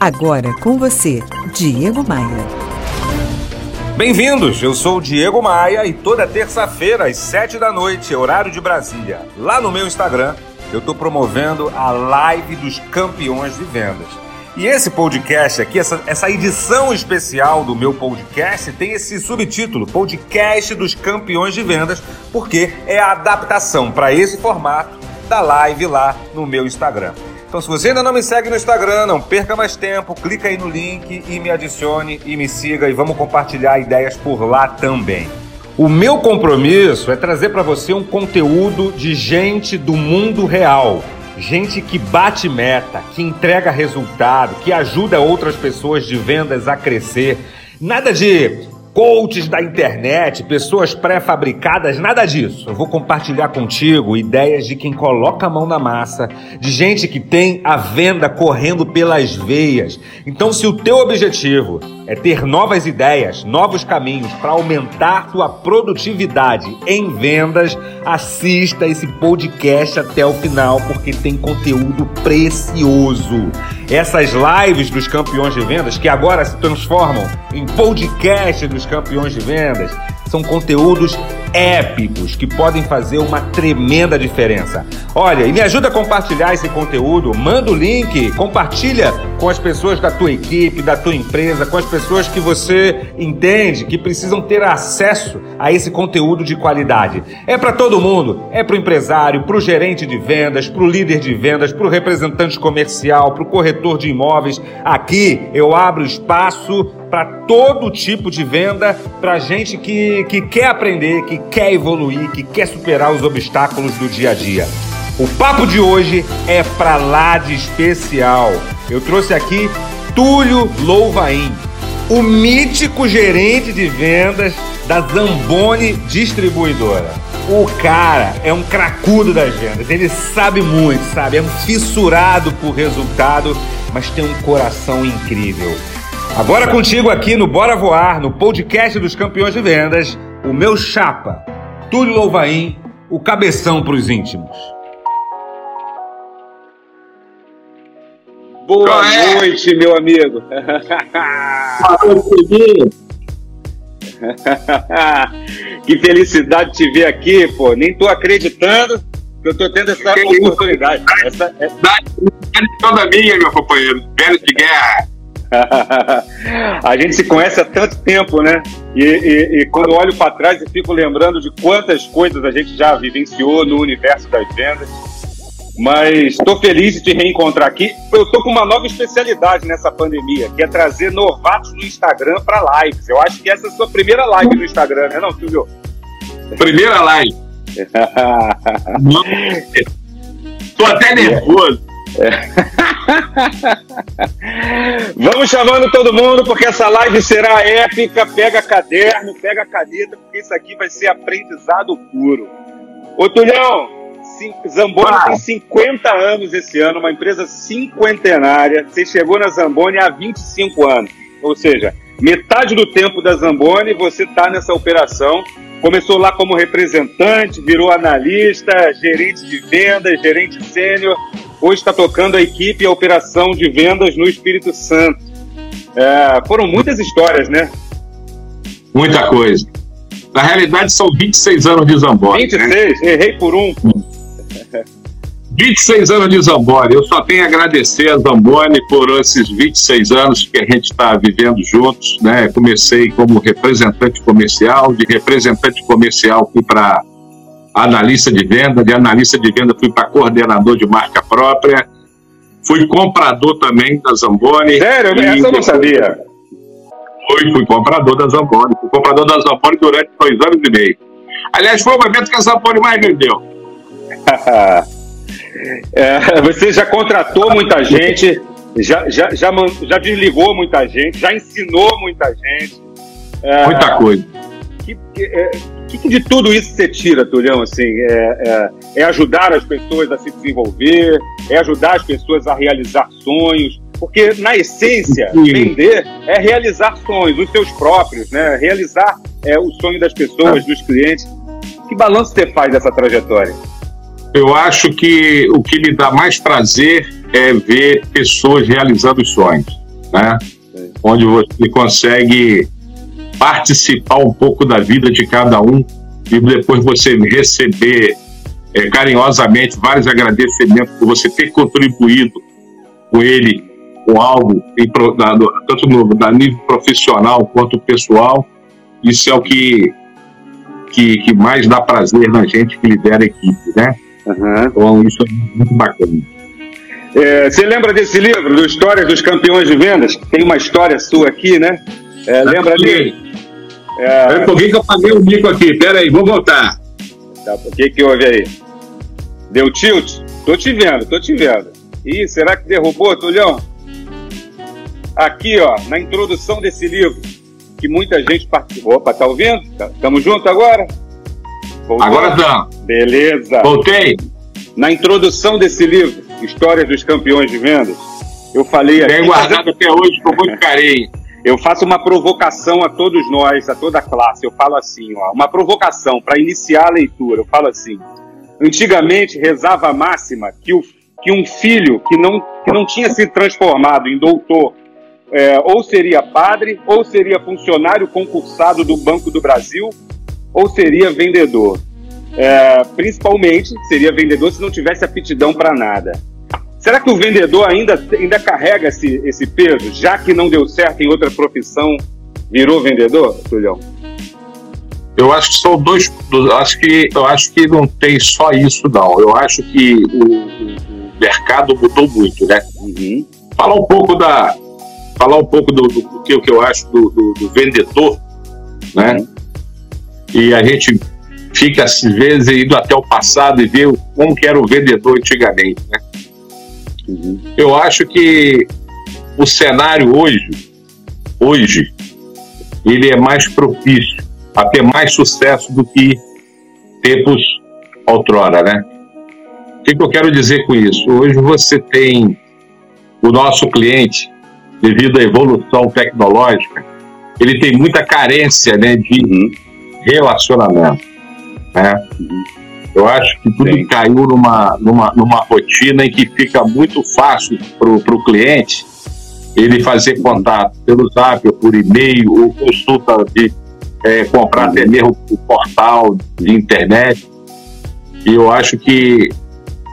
Agora com você, Diego Maia. Bem-vindos, eu sou o Diego Maia e toda terça-feira às sete da noite, horário de Brasília, lá no meu Instagram, eu estou promovendo a live dos campeões de vendas. E esse podcast aqui, essa, essa edição especial do meu podcast, tem esse subtítulo: Podcast dos Campeões de Vendas, porque é a adaptação para esse formato da live lá no meu Instagram. Então, se você ainda não me segue no Instagram, não perca mais tempo, clica aí no link e me adicione e me siga e vamos compartilhar ideias por lá também. O meu compromisso é trazer para você um conteúdo de gente do mundo real. Gente que bate meta, que entrega resultado, que ajuda outras pessoas de vendas a crescer. Nada de coaches da internet, pessoas pré-fabricadas, nada disso. Eu vou compartilhar contigo ideias de quem coloca a mão na massa, de gente que tem a venda correndo pelas veias. Então, se o teu objetivo é ter novas ideias, novos caminhos para aumentar tua produtividade em vendas, assista esse podcast até o final porque tem conteúdo precioso. Essas lives dos campeões de vendas que agora se transformam em podcast dos campeões de vendas são conteúdos épicos que podem fazer uma tremenda diferença. Olha, e me ajuda a compartilhar esse conteúdo, manda o link, compartilha com as pessoas da tua equipe, da tua empresa, com as pessoas que você entende que precisam ter acesso a esse conteúdo de qualidade. É para todo mundo, é para o empresário, para o gerente de vendas, para o líder de vendas, para o representante comercial, para o corretor de imóveis. Aqui eu abro espaço para todo tipo de venda, para gente que, que quer aprender, que quer evoluir, que quer superar os obstáculos do dia a dia. O papo de hoje é para lá de especial. Eu trouxe aqui Túlio Louvain, o mítico gerente de vendas da Zamboni Distribuidora. O cara é um cracudo das vendas, ele sabe muito, sabe? É um fissurado por resultado, mas tem um coração incrível. Agora contigo aqui no Bora Voar, no podcast dos campeões de vendas, o meu chapa, Túlio Louvain, o cabeção para os íntimos. Boa é? noite, meu amigo. que felicidade te ver aqui, pô. Nem tô acreditando que eu tô tendo essa que oportunidade. Essa, essa... toda minha, meu companheiro. Velho de guerra. a gente se conhece há tanto tempo, né? E, e, e quando olho para trás e fico lembrando de quantas coisas a gente já vivenciou no universo das vendas. Mas estou feliz de te reencontrar aqui. Eu estou com uma nova especialidade nessa pandemia, que é trazer novatos no Instagram para lives. Eu acho que essa é a sua primeira live no Instagram, né, não, Silvio? Primeira live. Estou até nervoso. Vamos chamando todo mundo, porque essa live será épica. Pega caderno, pega caneta, porque isso aqui vai ser aprendizado puro. Ô Tulhão, Zamboni ah. tem 50 anos esse ano, uma empresa cinquentenária. Você chegou na Zamboni há 25 anos. Ou seja, metade do tempo da Zamboni você está nessa operação. Começou lá como representante, virou analista, gerente de vendas, gerente sênior hoje está tocando a equipe e a operação de vendas no Espírito Santo. É, foram muitas histórias, né? Muita coisa. Na realidade, são 26 anos de Zambori. 26? Né? Errei por um. 26 anos de Zamboni. Eu só tenho a agradecer a Zamboni por esses 26 anos que a gente está vivendo juntos. Né? Comecei como representante comercial, de representante comercial fui para analista de venda, de analista de venda fui para coordenador de marca própria, fui comprador também da Zamboni. Sério? Essa eu não sabia. Fui, fui comprador da Zamboni, fui comprador da Zamboni durante dois anos e meio. Aliás, foi o momento que a Zamboni mais vendeu. é, você já contratou muita gente, já, já, já, já desligou muita gente, já ensinou muita gente. É, muita coisa. Que, que, é, que, que de tudo isso você tira, Tulhão? Assim, é, é, é, ajudar as pessoas a se desenvolver, é ajudar as pessoas a realizar sonhos, porque na essência Sim. vender é realizar sonhos, os seus próprios, né? Realizar é, o sonho das pessoas, ah. dos clientes. Que balanço você faz dessa trajetória? Eu acho que o que me dá mais prazer é ver pessoas realizando os sonhos. né? onde você consegue participar um pouco da vida de cada um e depois você receber é, carinhosamente vários agradecimentos por você ter contribuído com ele com algo em, tanto no na nível profissional quanto pessoal isso é o que, que, que mais dá prazer na gente que lidera a equipe, né? Uhum. Então isso é muito bacana. É, você lembra desse livro, do Histórias dos Campeões de Vendas? Tem uma história sua aqui, né? É, lembra dele? É... Por que, que eu paguei o mico aqui? Pera aí, vou voltar. Tá, o que que houve aí? Deu tilt? Tô te vendo, tô te vendo. Ih, será que derrubou, Tulhão? Aqui, ó, na introdução desse livro, que muita gente participou. Opa, tá ouvindo? Estamos tá, juntos agora? Agora estamos. Beleza. Voltei. Na introdução desse livro, Histórias dos Campeões de Vendas, eu falei Bem guardado até hoje com muito carinho. Eu faço uma provocação a todos nós, a toda a classe. Eu falo assim, ó, uma provocação para iniciar a leitura. Eu falo assim: antigamente rezava a máxima que, o, que um filho que não, que não tinha se transformado em doutor é, ou seria padre, ou seria funcionário concursado do Banco do Brasil, ou seria vendedor. É, principalmente seria vendedor se não tivesse aptidão para nada. Será que o vendedor ainda, ainda carrega esse, esse peso, já que não deu certo em outra profissão, virou vendedor, Tulhão? Eu acho que são dois. Acho que, eu acho que não tem só isso, não. Eu acho que o, o mercado mudou muito, né? Uhum. Falar um pouco da, falar um pouco do, do, do que, o que eu acho do, do, do vendedor, né? Uhum. E a gente fica, às vezes, indo até o passado e vê como que era o vendedor antigamente, né? Uhum. Eu acho que o cenário hoje, hoje, ele é mais propício a ter mais sucesso do que tempos outrora, né? O que, que eu quero dizer com isso? Hoje você tem o nosso cliente, devido à evolução tecnológica, ele tem muita carência né, de uhum. Relacionamento. Né? Eu acho que tudo Sim. caiu numa, numa, numa rotina em que fica muito fácil para o cliente ele fazer contato pelo zap ou por e-mail ou consulta de é, comprar até mesmo o portal de internet. E eu acho que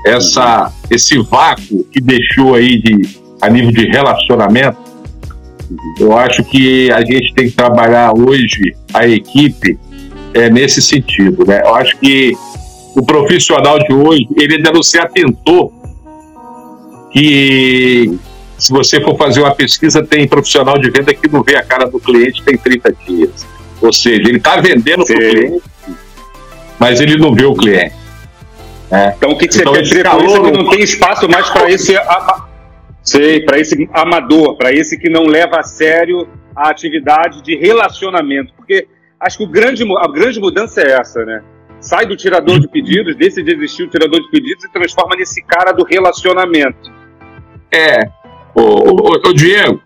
essa, esse vácuo que deixou aí de a nível de relacionamento, eu acho que a gente tem que trabalhar hoje a equipe é, nesse sentido. Né? Eu acho que o profissional de hoje, ele ainda não se atentou que se você for fazer uma pesquisa, tem profissional de venda que não vê a cara do cliente tem 30 dias. Ou seja, ele está vendendo para o cliente, mas ele não vê o cliente. Né? Então o que, que então, você quer dizer isso é que não tem espaço mais para esse Sei, para esse amador, para esse que não leva a sério a atividade de relacionamento. Porque acho que o grande, a grande mudança é essa, né? Sai do tirador de pedidos, deixa de existir o tirador de pedidos e transforma nesse cara do relacionamento. É. Ô, ô, ô Diego,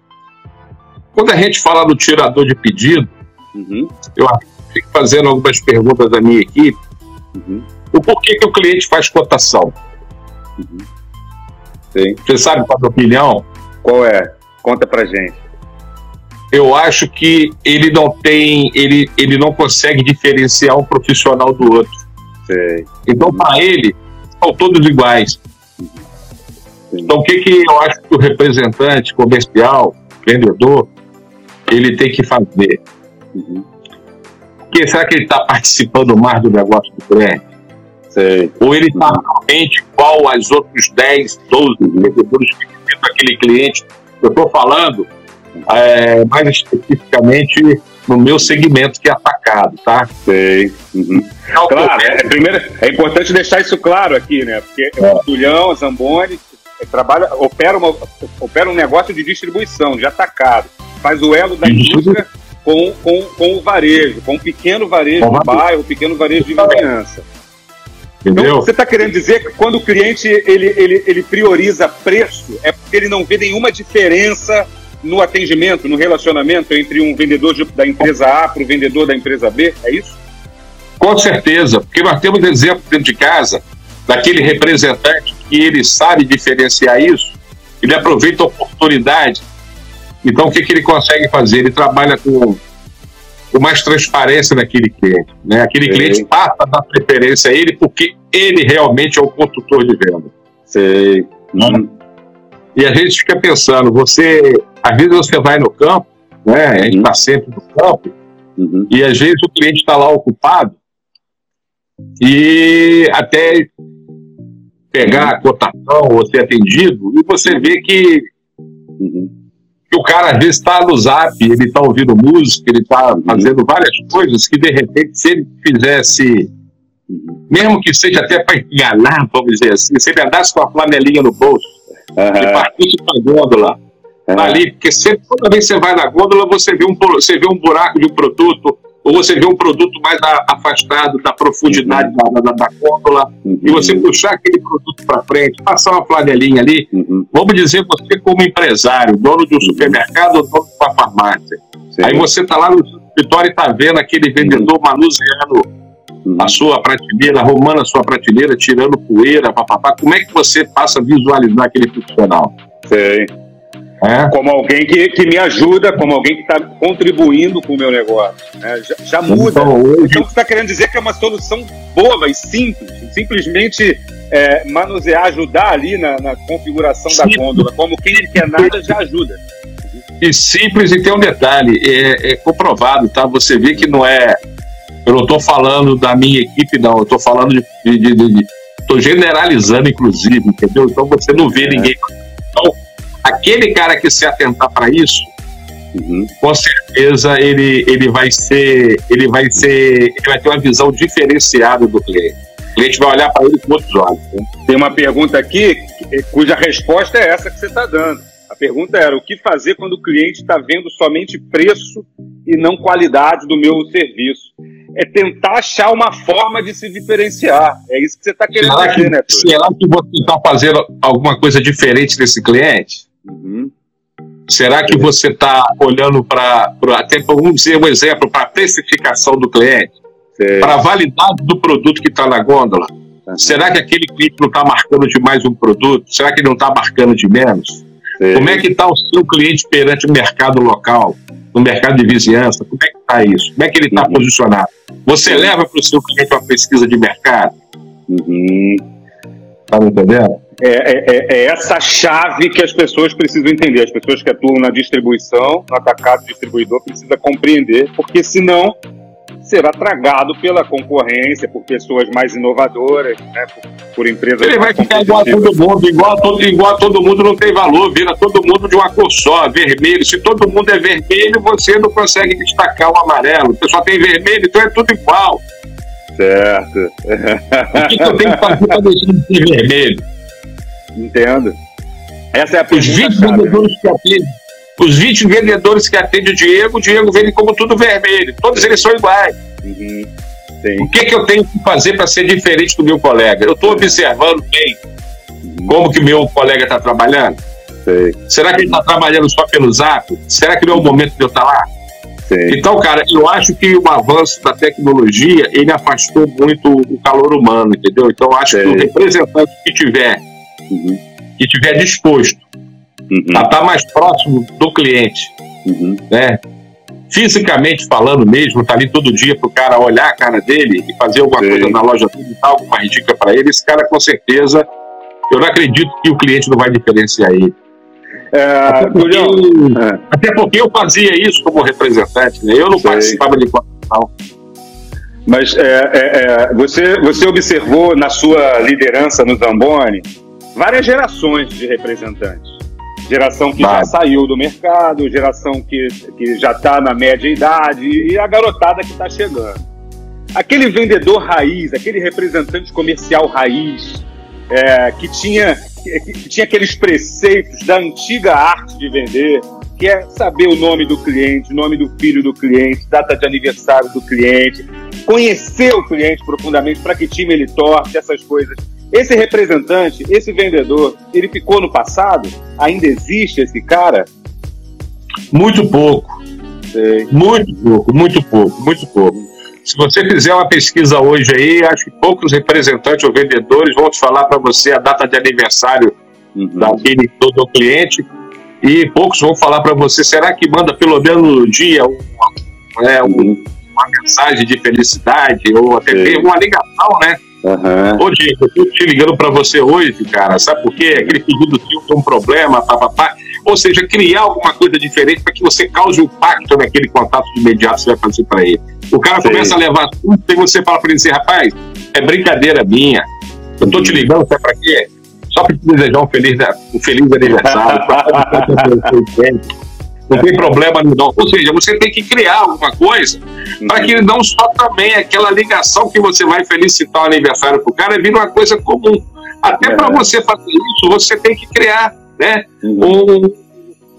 quando a gente fala do tirador de pedido, uhum. eu fico fazendo algumas perguntas da minha equipe. Uhum. O porquê que o cliente faz cotação? Uhum. Você sabe qual é a opinião? Qual é? Conta pra gente. Eu acho que ele não tem, ele, ele não consegue diferenciar um profissional do outro. Então, para ele, são todos iguais. Então, o que, que eu acho que o representante comercial, vendedor, ele tem que fazer? Uhum. Porque será que ele está participando mais do negócio do cliente? Sei. Ou ele está realmente igual aos outros 10, 12 vendedores que visitam aquele cliente. Eu estou falando é, mais especificamente no meu segmento que é atacado, tá? Sei. Uhum. Claro, é, primeiro, é importante deixar isso claro aqui, né? Porque é. o Tulhão, Zamboni, é, trabalha, opera, uma, opera um negócio de distribuição, de atacado. Faz o elo da indústria com, com, com o varejo, com o pequeno varejo de bairro, o pequeno varejo de vizinhança. Entendeu? Então, você está querendo dizer que quando o cliente ele, ele, ele prioriza preço, é porque ele não vê nenhuma diferença no atendimento, no relacionamento entre um vendedor de, da empresa A para o vendedor da empresa B? É isso? Com certeza, porque nós temos exemplo dentro de casa daquele representante que ele sabe diferenciar isso, ele aproveita a oportunidade Então, o que, que ele consegue fazer? Ele trabalha com, com mais transparência naquele cliente. Né? Aquele Sim. cliente passa a dar preferência a ele porque ele realmente é o consultor de venda. Sei. Uhum. E a gente fica pensando, você, às vezes você vai no campo, né? A gente está sempre no campo, Uhum. e às vezes o cliente está lá ocupado e até pegar a cotação ou ser atendido, e você vê que, Uhum. que o cara às vezes está no zap, ele está ouvindo música, ele está fazendo várias coisas que de repente se ele fizesse, Uhum. mesmo que seja até para enganar, vamos dizer assim, se ele andasse com a flanelinha no bolso Aham. partisse para a gôndola, Aham. ali, porque sempre, toda vez que você vai na gôndola, você vê um, você vê um buraco de um produto, ou você vê um produto mais afastado da profundidade da, da, da gôndola, Uhum. e você puxar aquele produto para frente, passar uma flanelinha ali, Uhum. vamos dizer, você como empresário, dono de um supermercado ou dono de uma farmácia, Sei. aí você está lá no escritório e está vendo aquele vendedor manuseando Uhum. A sua prateleira, arrumando a sua prateleira, tirando poeira, papapá, como é que você passa a visualizar aquele profissional? Sei. É? Como alguém que, que me ajuda, como alguém que está contribuindo com o meu negócio. né? Já, já muda. Então, hoje, Então, você está querendo dizer que é uma solução boba e simples, simplesmente é, manusear, ajudar ali na, na configuração da Sim. gôndola, como quem não quer nada já ajuda. E simples, e tem um detalhe, é, é comprovado, tá? Você vê que não é. Eu não estou falando da minha equipe, não. Eu estou falando de. tô generalizando, inclusive, entendeu? Então você não vê É. ninguém. Então, aquele cara que se atentar para isso, Uhum. com certeza ele, ele vai ser. Ele vai ser. Ele vai ter uma visão diferenciada do cliente. O cliente vai olhar para ele com outros olhos. né? Tem uma pergunta aqui cuja resposta é essa que você está dando. A pergunta era: o que fazer quando o cliente está vendo somente preço e não qualidade do meu serviço? É tentar achar uma forma de se diferenciar. É isso que você está querendo Será dizer, que, né, Túlio? será que você está fazendo alguma coisa diferente desse cliente? Uhum. Será que você está olhando para, até vamos dizer um exemplo, para a precificação do cliente, para a validade do produto que está na gôndola? Uhum. Será que aquele cliente não está marcando de mais um produto? Será que ele não está marcando de menos? Sei. Como é que está o seu cliente perante o mercado local, no mercado de vizinhança? Como é que está isso? Como é que ele está Uhum. posicionado? Você Sim. leva para o seu cliente uma pesquisa de mercado? Uhum. Tá me entendendo? É, é- é- é essa chave que as pessoas precisam entender. As pessoas que atuam na distribuição, no atacado distribuidor, precisa compreender, porque senão será tragado pela concorrência, por pessoas mais inovadoras, né, por, por empresas Ele vai ficar igual a todo mundo, igual a todo, igual a todo mundo não tem valor, vira todo mundo de uma cor só, vermelho. Se todo mundo é vermelho, você não consegue destacar o amarelo. O pessoal tem vermelho, então é tudo igual. Certo. O que, que eu tenho que fazer para deixar de ser vermelho? Entendo. Essa é a Os 20 pergunta chave. vendedores que atendem, os 20 vendedores que atendem o Diego, o Diego vende como tudo vermelho. Todos eles são iguais. Uhum. O que, que eu tenho que fazer para ser diferente do meu colega? Eu estou observando bem como que meu colega está trabalhando. Sei, Será que ele está trabalhando só pelo zap? Será que não é o momento de eu estar lá? sei. Então, cara, eu acho que o avanço da tecnologia, ele afastou muito o calor humano, entendeu? Então, eu acho que o representante que tiver, Uhum. que tiver disposto Uhum. a estar mais próximo do cliente, Uhum. né? Fisicamente falando mesmo, tá ali todo dia pro cara olhar a cara dele e fazer alguma Sei. coisa na loja dele, dar alguma dica para ele, esse cara com certeza, eu não acredito que o cliente não vai diferenciar ele. É, Até porque, Julião, é. até porque eu fazia isso como representante, né? Eu não Sei. participava de contratação. Mas é, é, é, você, você observou na sua liderança no Zamboni várias gerações de representantes. Geração que já Várias. saiu do mercado, geração que, que já está na média idade e a garotada que está chegando. Aquele vendedor raiz, aquele representante comercial raiz, é, que, tinha, que, que tinha aqueles preceitos da antiga arte de vender, que é saber o nome do cliente, o nome do filho do cliente, data de aniversário do cliente, conhecer o cliente profundamente, para que time ele torce, essas coisas. Esse representante, esse vendedor, ele ficou no passado? Ainda existe esse cara? Muito pouco, Sei. muito pouco, muito pouco, muito pouco. Se você fizer uma pesquisa hoje aí, acho que poucos representantes ou vendedores vão te falar para você a data de aniversário Uhum. daquele todo cliente e poucos vão falar para você, será que manda pelo menos no dia uma, é, uma mensagem de felicidade ou até mesmo uma ligação, né? Uhum. Ô, Diego, eu tô te ligando para você hoje, cara, sabe por quê? Aquele pedido seu tem um problema, papapá. Ou seja, criar alguma coisa diferente para que você cause um impacto naquele contato de imediato que você vai fazer para ele. O cara Sim. começa a levar tudo e você fala para ele assim, rapaz, é brincadeira minha. Eu tô te ligando, sabe para quê? Só para te desejar um feliz, um feliz aniversário. Não tem problema não. Ou seja, você tem que criar alguma coisa para que não só também aquela ligação que você vai felicitar o aniversário para o cara vira uma coisa comum. Até é. para você fazer isso, você tem que criar né, uhum.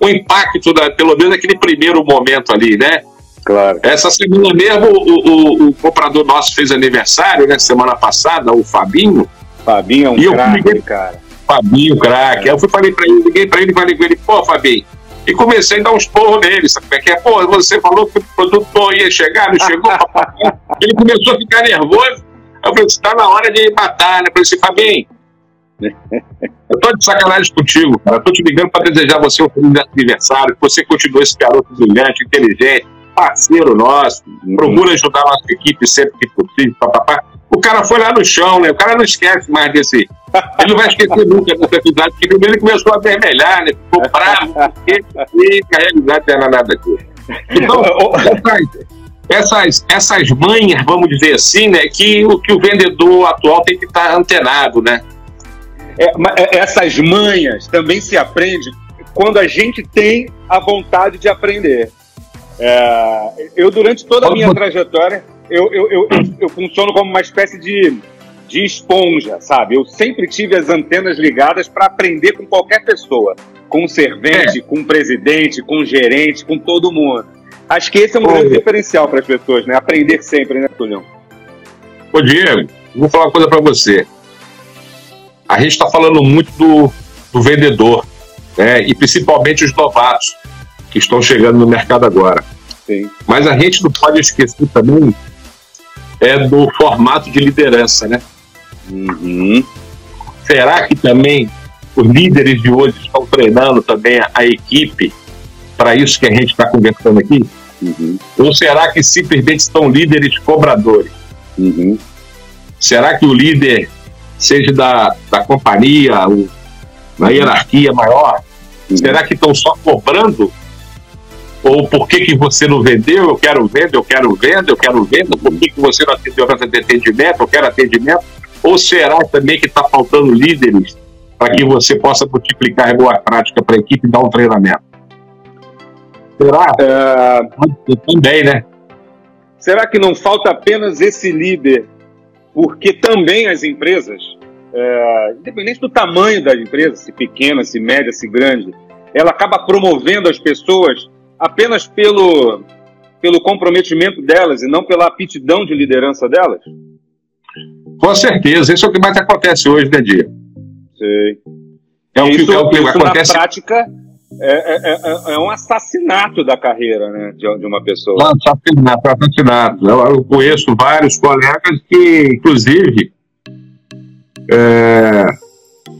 um, um impacto, da, pelo menos naquele primeiro momento ali, né? Claro. Essa semana mesmo, o, o, o comprador nosso fez aniversário, né? Semana passada, o Fabinho. Fabinho é um craque, cara. Fabinho, craque. É. Aí eu fui falei pra ele, liguei pra ele e falei com ele, pô, Fabinho. E comecei a dar uns porros nele, sabe como é que é? Pô, você falou que o produtor ia chegar, não chegou, Ele começou a ficar nervoso. Eu falei, está na hora de matar, né? Eu falei assim, Fabinho, eu tô de sacanagem contigo, cara. Eu tô te ligando para desejar você um feliz aniversário, que você continue esse garoto brilhante, inteligente, parceiro nosso, procura ajudar a nossa equipe sempre que possível, papapá. O cara foi lá no chão, né? O cara não esquece mais desse. Ele não vai esquecer nunca dessa episódio, porque primeiro ele começou a vermelhar, né? Ficou bravo, porque a realidade não era nada disso. Então, essas, essas, manhas, vamos dizer assim, né? Que o, que o vendedor atual tem que estar antenado, né? É, é, essas manhas também se aprende quando a gente tem a vontade de aprender. É, eu, durante toda a minha trajetória, eu, eu, eu, eu, funciono como uma espécie de, de esponja, sabe? Eu sempre tive as antenas ligadas para aprender com qualquer pessoa. Com o servente, é. com o presidente, com o gerente, com todo mundo. Acho que esse é um grande diferencial para as pessoas, né? Aprender sempre, né, Tulhão? Ô, Diego, vou falar uma coisa para você. A gente está falando muito do, do vendedor, né? E principalmente os novatos que estão chegando no mercado agora. Sim. Mas a gente não pode esquecer também é do formato de liderança, né? Uhum. Será que também os líderes de hoje estão treinando também a, a equipe para isso que a gente está conversando aqui? Uhum. Ou será que simplesmente estão líderes cobradores? Uhum. Será que o líder, seja da, da companhia, o, na hierarquia maior, uhum. será que estão só cobrando ou por que, que você não vendeu? Eu quero venda, eu quero venda, eu quero venda. Por que, que você não atendeu nessa de atendimento? Eu quero atendimento. Ou será também que está faltando líderes para que você possa multiplicar a boa prática para a equipe e dar um treinamento? Será? É... Também, né? Será que não falta apenas esse líder? Porque também as empresas, é... independente do tamanho da empresa, se pequena, se média, se grande, ela acaba promovendo as pessoas apenas pelo, pelo comprometimento delas e não pela aptidão de liderança delas? Com certeza, isso é o que mais acontece hoje, né, Dia? Sei. É o que, isso, é o que acontece. Na prática, é, é, é, é, um assassinato da carreira né, de, de uma pessoa. Assassinato, assassinato. Eu, eu conheço vários colegas que, inclusive, é,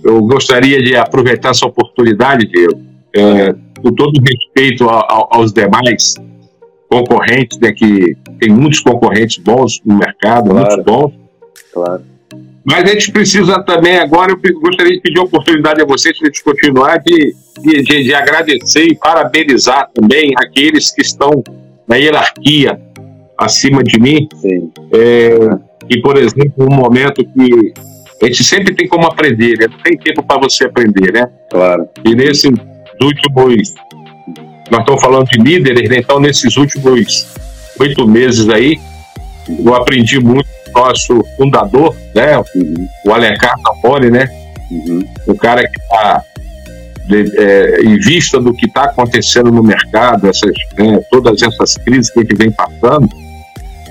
eu gostaria de aproveitar essa oportunidade, Diego, é, com todo respeito a, a, aos demais concorrentes, né, que tem muitos concorrentes bons no mercado, claro. muitos bons. Claro. Mas a gente precisa também, agora, eu gostaria de pedir a oportunidade a vocês, para a gente continuar, de, de, de, de agradecer e parabenizar também aqueles que estão na hierarquia acima de mim. Sim. É, e, por exemplo, um momento que a gente sempre tem como aprender, né? não tem tempo para você aprender, né? Claro. E nesse últimos. Nós estamos falando de líderes, né? então nesses últimos oito meses aí, eu aprendi muito com o nosso fundador, né? Uhum. O Alencar Tapori, né? Uhum. O cara que está é, em vista do que está acontecendo no mercado, essas, né, todas essas crises que a gente vem passando,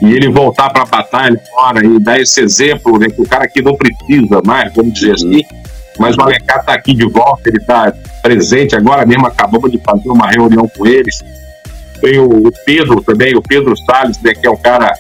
e ele voltar para a batalha fora e dar esse exemplo, né, que o cara que não precisa mais, vamos dizer uhum. assim, mas o Alencar está aqui de volta, ele está presente. Agora mesmo acabamos de fazer uma reunião com eles. Tem o, Pedro também, o Pedro Salles, né, que é um cara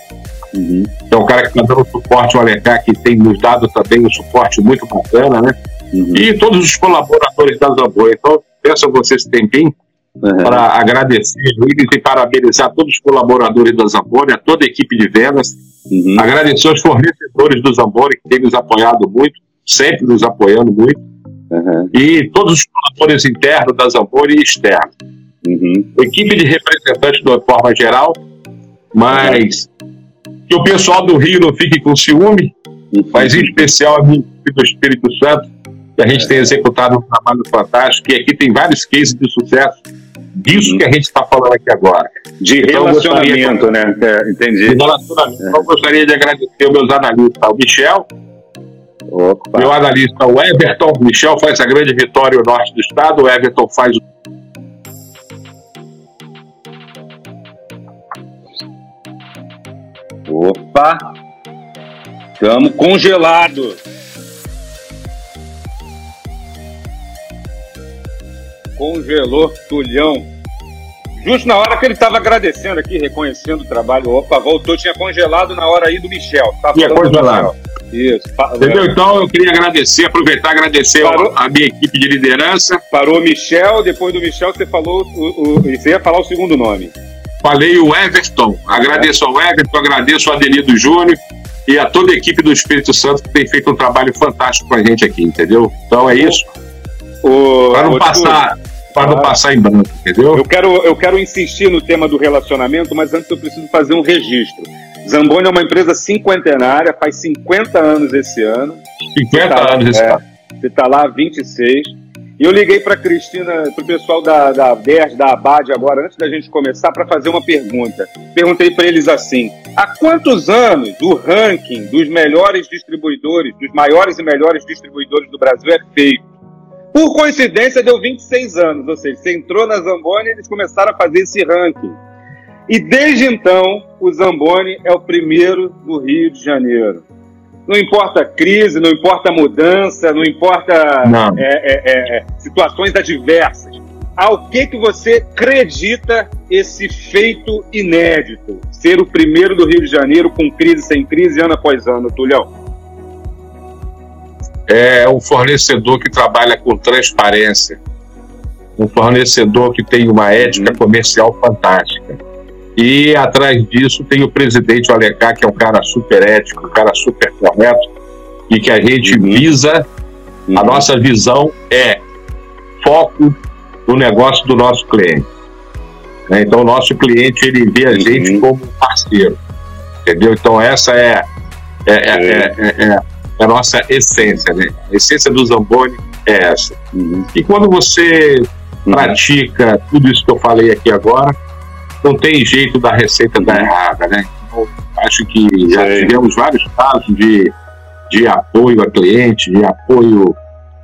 uhum. que é um cara que está dando suporte ao Alencar, que tem nos dado também um suporte muito bacana, né? Uhum. E todos os colaboradores da Zamboa. Então, peço a vocês tempinho uhum. para agradecer eles e parabenizar todos os colaboradores da Zamboni, a toda a equipe de vendas, uhum. agradecer aos fornecedores do Zamboni que têm nos apoiado muito, sempre nos apoiando muito, uhum. e todos os colaboradores internos da Zamboni e externos. Uhum. Equipe de representantes de uma forma geral, mas que o pessoal do Rio não fique com ciúme, mas em especial a minha equipe do Espírito Santo, que a gente tem executado um trabalho fantástico, e aqui tem vários cases de sucesso disso que a gente está falando aqui agora. De então, relacionamento, né? É, entendi. De relacionamento. É. Então, eu gostaria de agradecer os meus analistas, o Michel, Opa. meu analista, o Everton. Michel faz a grande vitória no norte do estado, o Everton faz o Opa! Estamos congelados. Congelou Tulhão. Justo na hora que ele estava agradecendo aqui, reconhecendo o trabalho. Opa, voltou, tinha congelado na hora aí do Michel. Tá tinha congelado. Isso. Entendeu? Então eu queria agradecer, aproveitar agradecer Parou. a minha equipe de liderança. Parou Michel, depois do Michel você falou o, o, você ia falar o segundo nome. Falei o Everton. Agradeço ao Everton, agradeço ao Adelino Júnior e a toda a equipe do Espírito Santo que tem feito um trabalho fantástico com a gente aqui, entendeu? Então é isso. Para não passar, para não passar em branco, entendeu? Eu quero, eu quero insistir no tema do relacionamento, mas antes eu preciso fazer um registro. Zamboni é uma empresa cinquentenária, faz 50 anos esse ano. 50 tá, anos esse é, ano. Você está lá há 26. E eu liguei para Cristina, para o pessoal da, da da Abad agora, antes da gente começar, para fazer uma pergunta. Perguntei para eles assim: há quantos anos o ranking dos melhores distribuidores, dos maiores e melhores distribuidores do Brasil é feito? Por coincidência, deu 26 anos, ou seja, você entrou na Zamboni e eles começaram a fazer esse ranking. E desde então, o Zamboni é o primeiro do Rio de Janeiro. Não importa a crise, não importa a mudança, não importa não. É, é, é, situações adversas. Ao que, que você acredita esse feito inédito? Ser o primeiro do Rio de Janeiro com crise sem crise, ano após ano, Tulhão? É um fornecedor que trabalha com transparência, um fornecedor que tem uma ética uhum. comercial fantástica e atrás disso tem o presidente Alencar, que é um cara super ético, um cara super correto, e que a gente uhum. visa, uhum. a nossa visão é foco no negócio do nosso cliente. Né? Então, o nosso cliente, ele vê a uhum. gente como parceiro, entendeu? Então, essa é, é, é, é, é, é a nossa essência, né? A essência do Zamboni é essa. Uhum. E quando você uhum. pratica tudo isso que eu falei aqui agora, não tem jeito da receita dar errada, né? Então, acho que já tivemos vários casos de, de apoio a cliente, de apoio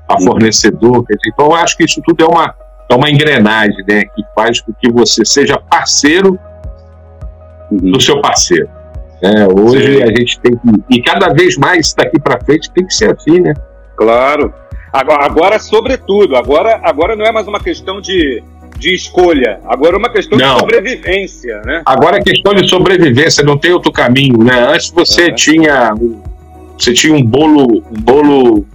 a fornecedor. Então, acho que isso tudo é uma, é uma engrenagem né, que faz com que você seja parceiro do seu parceiro. É, hoje Sim. a gente tem que. E cada vez mais daqui para frente tem que ser assim, né? Claro. Agora, agora, sobretudo, agora, agora não é mais uma questão de de escolha. Agora é uma questão não. de sobrevivência, né? Agora é questão de sobrevivência, não tem outro caminho, né? Antes você uhum. tinha você tinha um bolo um bolo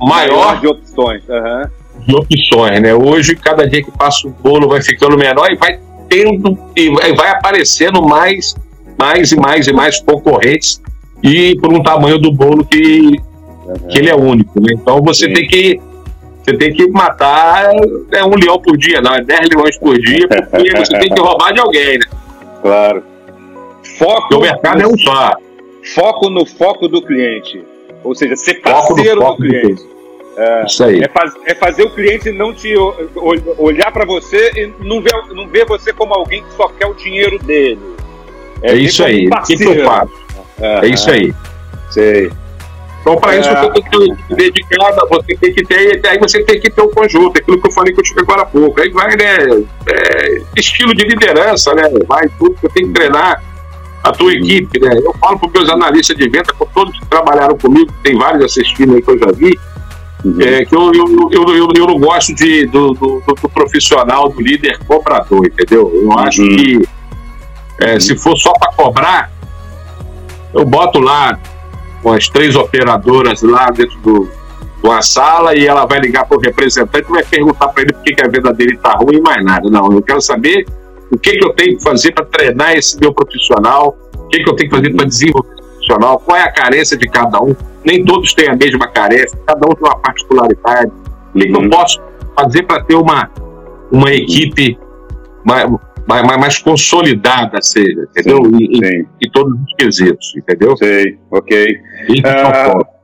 maior, de opções, uhum. de opções, né? Hoje cada dia que passa o bolo vai ficando menor e vai tendo e vai aparecendo mais mais e mais e mais concorrentes e por um tamanho do bolo que, uhum. que ele é único, né? Então você Sim. tem que você tem que matar é, um leão por dia, não, é 10 leões por dia, porque você tem que roubar de alguém, né? Claro. Foco o mercado no, é um só. Foco no foco do cliente. Ou seja, ser parceiro do cliente. Do é, Isso aí. É, faz, é, fazer o cliente não te olhar para você e não ver, não ver você como alguém que só quer o dinheiro dele. É, é isso aí. O que, que eu faço? É, é isso aí. Sei. Então, para isso, você tem que ter dedicada, você tem que ter, aí você tem que ter o um conjunto, aquilo que eu falei contigo agora há pouco. Aí vai, né, é, estilo de liderança, né, vai tudo, você tem que treinar a tua equipe, né. Eu falo para os meus analistas de venda, com todos que trabalharam comigo, tem vários assistindo aí que eu já vi, uhum. é, que eu, eu, eu, eu, eu não gosto de, do, do, do, profissional, do líder cobrador, entendeu? Eu uhum. acho que é, se for só para cobrar, eu boto lá com as três operadoras lá dentro do, uma sala e ela vai ligar para o representante e vai perguntar para ele por que, a venda dele está ruim e mais nada. Não, eu quero saber o que, que eu tenho que fazer para treinar esse meu profissional, o que, que eu tenho que fazer para desenvolver esse profissional, qual é a carência de cada um. Nem todos têm a mesma carência, cada um tem uma particularidade. O que, que eu uhum. posso fazer para ter uma, uma equipe mais, mais, mais consolidada, seja, entendeu? Sim, em, todos os quesitos, entendeu? Sei, ok. Uh,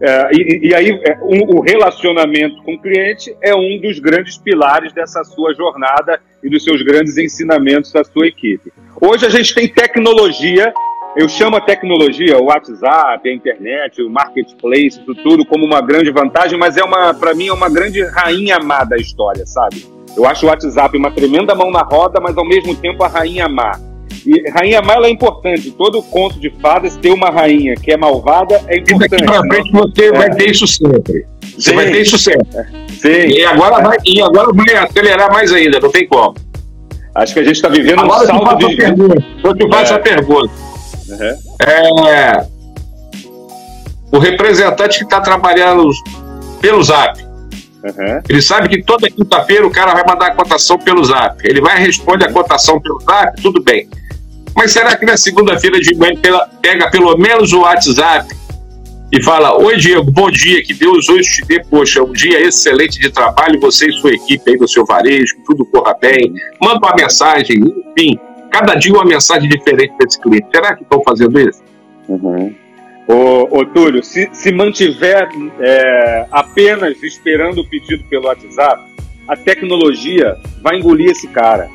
é, e, e, aí, é, um, o relacionamento com o cliente é um dos grandes pilares dessa sua jornada e dos seus grandes ensinamentos da sua equipe. Hoje a gente tem tecnologia, eu chamo a tecnologia, o WhatsApp, a internet, o marketplace, isso tudo como uma grande vantagem, mas é uma, para mim, é uma grande rainha má da história, sabe? Eu acho o WhatsApp uma tremenda mão na roda, mas ao mesmo tempo a rainha má. E rainha má é importante. Todo conto de fadas ter uma rainha que é malvada é importante. E daqui pra frente você é. vai ter isso sempre. Você Sim. vai ter isso sempre. Sim. E agora, vai, e agora vai acelerar mais ainda, não tem como. Acho que a gente está vivendo agora um salto de. Pergunta. Eu te faço é. a pergunta. Uhum. É, o representante que está trabalhando pelo Zap, Uhum. Ele sabe que toda quinta-feira o cara vai mandar a cotação pelo zap. Ele vai responder a cotação pelo zap, tudo bem. Mas será que na segunda-feira de manhã pega pelo menos o WhatsApp e fala: Oi, Diego, bom dia, que Deus hoje te dê, poxa, um dia excelente de trabalho, você e sua equipe aí do seu varejo, que tudo corra bem. Manda uma mensagem, enfim, cada dia uma mensagem diferente para esse cliente. Será que estão fazendo isso? Uhum. Ô, Túlio, se, se mantiver é, apenas esperando o pedido pelo WhatsApp, a tecnologia vai engolir esse cara.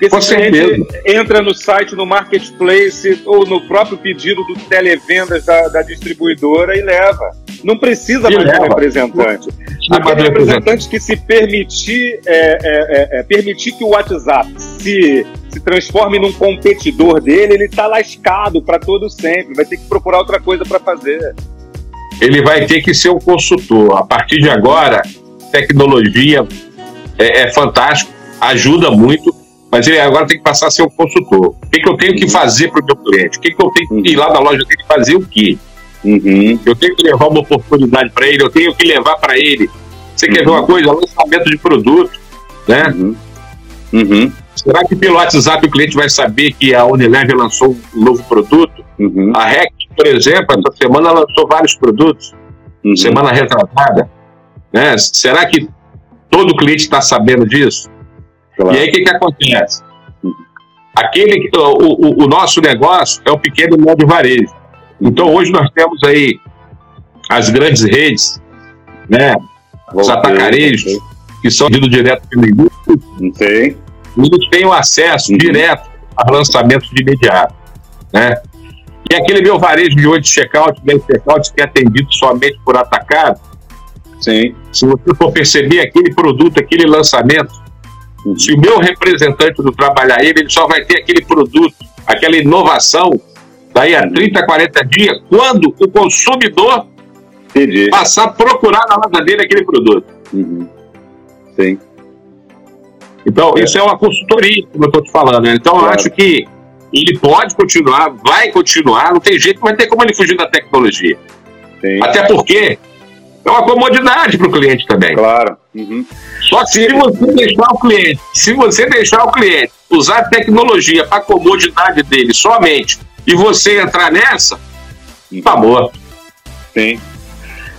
Porque Com se certeza. entra no site, no marketplace ou no próprio pedido do televendas da, da distribuidora e leva. Não precisa mais de um representante. Aquele representante que se permitir, é, é, é, é, permitir que o WhatsApp se, se transforme num competidor dele, ele está lascado para todo sempre. Vai ter que procurar outra coisa para fazer. Ele vai ter que ser um consultor. A partir de agora, tecnologia é, é fantástico, ajuda muito mas ele agora tem que passar a ser um consultor. O que, que eu tenho que fazer para o meu cliente? O que, que eu tenho que ir lá na loja dele fazer o quê? Uhum. Eu tenho que levar uma oportunidade para ele, eu tenho que levar para ele. Você uhum. quer ver uma coisa? Lançamento de produto, né? Uhum. uhum. Será que pelo WhatsApp o cliente vai saber que a Unilever lançou um novo produto? Uhum. A REC, por exemplo, essa semana lançou vários produtos, uhum. semana retratada. Né? Será que todo cliente está sabendo disso? Claro. E aí o que, que acontece? Aquele, o, o, o, nosso negócio é o pequeno médio varejo. Então hoje nós temos aí as grandes redes, né? Os atacarejos, que são vendidos direto pelo indústria. E eles têm o acesso uhum. direto a lançamentos de imediato. Né? E aquele meu varejo de hoje de checkout, bem checkout, que é atendido somente por atacado, Sim. se você for perceber aquele produto, aquele lançamento, se o meu representante do trabalhar ele, ele só vai ter aquele produto, aquela inovação, daí a 30, 40 dias, quando o consumidor Entendi. passar a procurar na loja dele aquele produto. Uhum. Sim. Então, é. isso é uma consultoria, como eu estou te falando. Né? Então, claro. eu acho que ele pode continuar, vai continuar, não tem jeito, vai ter como ele fugir da tecnologia. Sim. Até porque é uma comodidade para o cliente também. Claro. Uhum. Só que se você deixar o cliente, se você deixar o cliente usar a tecnologia para a comodidade dele somente e você entrar nessa, acabou. Sim.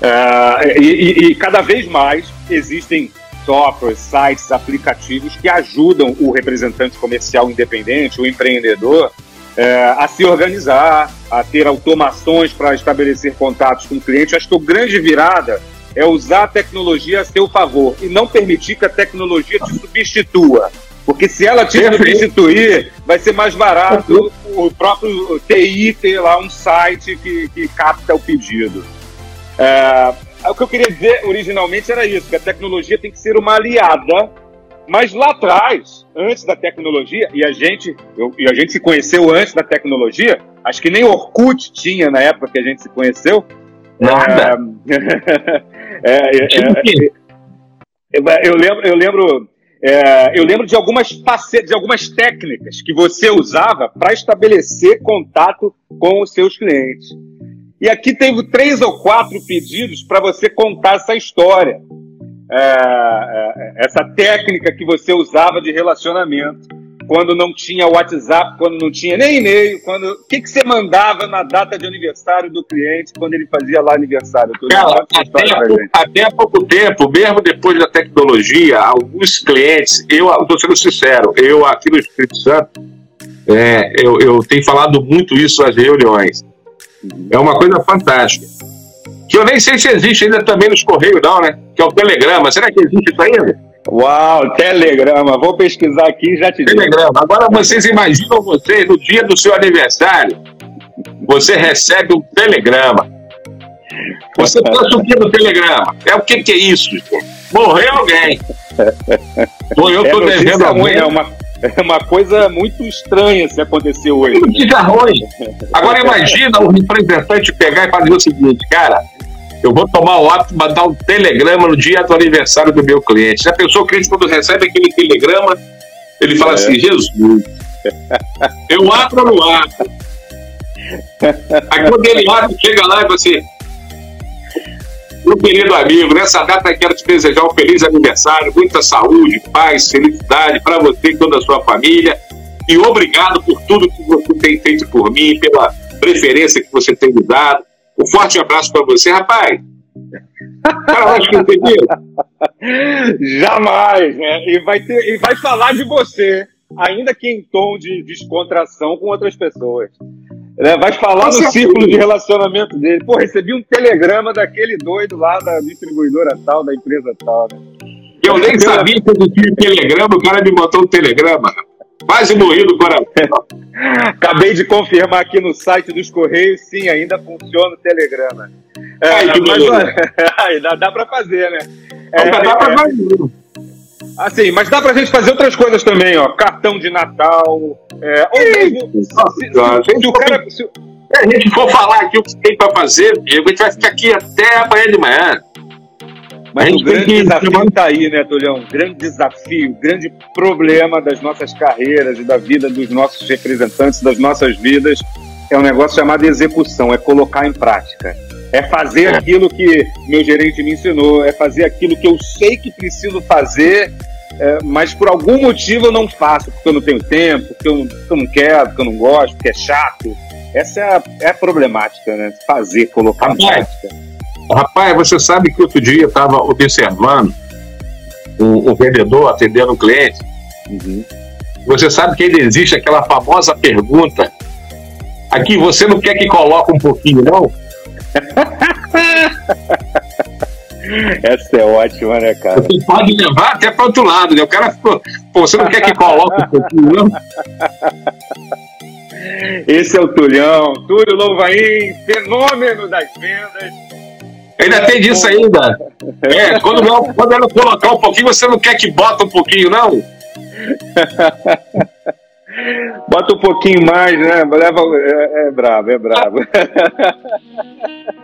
Uh, e, e, cada vez mais existem softwares, sites, aplicativos que ajudam o representante comercial independente, o empreendedor, é, a se organizar, a ter automações para estabelecer contatos com o cliente. Acho que a grande virada é usar a tecnologia a seu favor e não permitir que a tecnologia te substitua. Porque se ela te substituir, vai ser mais barato o próprio TI ter lá um site que, que capta o pedido. É, o que eu queria dizer originalmente era isso, que a tecnologia tem que ser uma aliada mas lá atrás, antes da tecnologia, e a gente, eu, e a gente se conheceu antes da tecnologia, acho que nem Orkut tinha na época que a gente se conheceu. Nada. É, é, é, é, eu lembro, eu lembro, é, eu lembro de algumas de algumas técnicas que você usava para estabelecer contato com os seus clientes. E aqui teve três ou quatro pedidos para você contar essa história. É, é, essa técnica que você usava de relacionamento quando não tinha WhatsApp, quando não tinha nem e-mail, quando o que, que você mandava na data de aniversário do cliente quando ele fazia lá aniversário? Cara, até, há, até há pouco tempo, mesmo depois da tecnologia, alguns clientes, eu estou sendo sincero, eu aqui no Espírito Santo, é, eu, eu tenho falado muito isso nas reuniões. É uma coisa fantástica. Que eu nem sei se existe ainda também nos Correios, não, né? Que é o Telegrama. Será que existe isso ainda? Uau, telegrama. Vou pesquisar aqui e já te digo. Telegrama. Agora vocês imaginam você, no dia do seu aniversário, você recebe um telegrama. Você pensa o que no telegrama? É o que, que é isso? Morreu alguém. Ou eu tô é devendo alguém. É uma, é uma coisa muito estranha se acontecer hoje. Notícia ruim. Agora imagina o representante pegar e fazer o seguinte, cara, eu vou tomar o hábito de mandar um telegrama no dia do aniversário do meu cliente. Já pensou o cliente quando recebe aquele telegrama, ele fala é. assim, Jesus, eu abro ou não abro? Aí quando ele abre, chega lá e fala assim, meu querido amigo, nessa data quero te desejar um feliz aniversário, muita saúde, paz, felicidade para você e toda a sua família. E obrigado por tudo que você tem feito por mim, pela preferência que você tem me dado. Um forte abraço para você, rapaz. Cara, acho que entendeu. Jamais, né? E vai, ter, e vai falar de você, ainda que em tom de descontração com outras pessoas. Né? Vai falar no círculo de relacionamento dele. Pô, recebi um telegrama daquele doido lá da distribuidora tal, da empresa tal, né? Eu nem sabia que eu tinha telegrama, o cara me botou um telegrama. Quase morri do coração. Acabei de confirmar aqui no site dos Correios, sim, ainda funciona o Telegrama. É, Ai, mas, olha, dá, dá para fazer, né? É, dá para é, fazer. Assim, mas dá pra gente fazer outras coisas também, ó. Cartão de Natal. É, ou mesmo. Se, a gente for falar aqui o que tem para fazer, a gente vai ficar aqui até amanhã de manhã. Mas o grande que... desafio está aí, né, Tulhão? O grande desafio, o grande problema das nossas carreiras e da vida dos nossos representantes, das nossas vidas, é um negócio chamado execução, é colocar em prática. É fazer é. aquilo que meu gerente me ensinou, é fazer aquilo que eu sei que preciso fazer, é, mas por algum motivo eu não faço, porque eu não tenho tempo, porque eu, porque eu não quero, porque eu não gosto, porque é chato. Essa é a, é a problemática, né? Fazer, colocar em prática. Rapaz, você sabe que outro dia eu estava observando um, um, vendedor atendendo um cliente. Uhum. Você sabe que ainda existe aquela famosa pergunta: aqui você não quer que coloque um pouquinho, não? Essa é ótima, né, cara? Você pode levar até para outro lado, né? O cara ficou, pô, você não quer que coloque um pouquinho, não? Esse é o Tulhão, Túlio Louvain, fenômeno das vendas Ainda tem disso ainda. É, quando, não, quando ela colocar um pouquinho, você não quer que bota um pouquinho, não? Bota um pouquinho mais, né? Leva, é, é bravo, é bravo.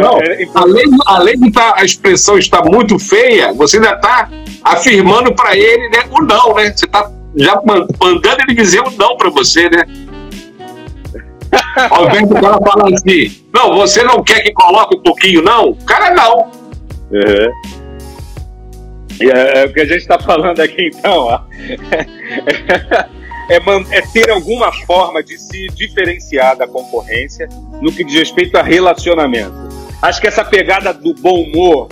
Não, além, além de tá, a expressão estar muito feia, você ainda está afirmando para ele né, o não, né? Você está já mandando ele dizer o não para você, né? Ao invés do cara falar assim, não, você não quer que coloque um pouquinho, não? Cara não. Uhum. É, é, o que a gente está falando aqui então, ó, é, é, ter alguma forma de se diferenciar da concorrência no que diz respeito a relacionamento. Acho que essa pegada do bom humor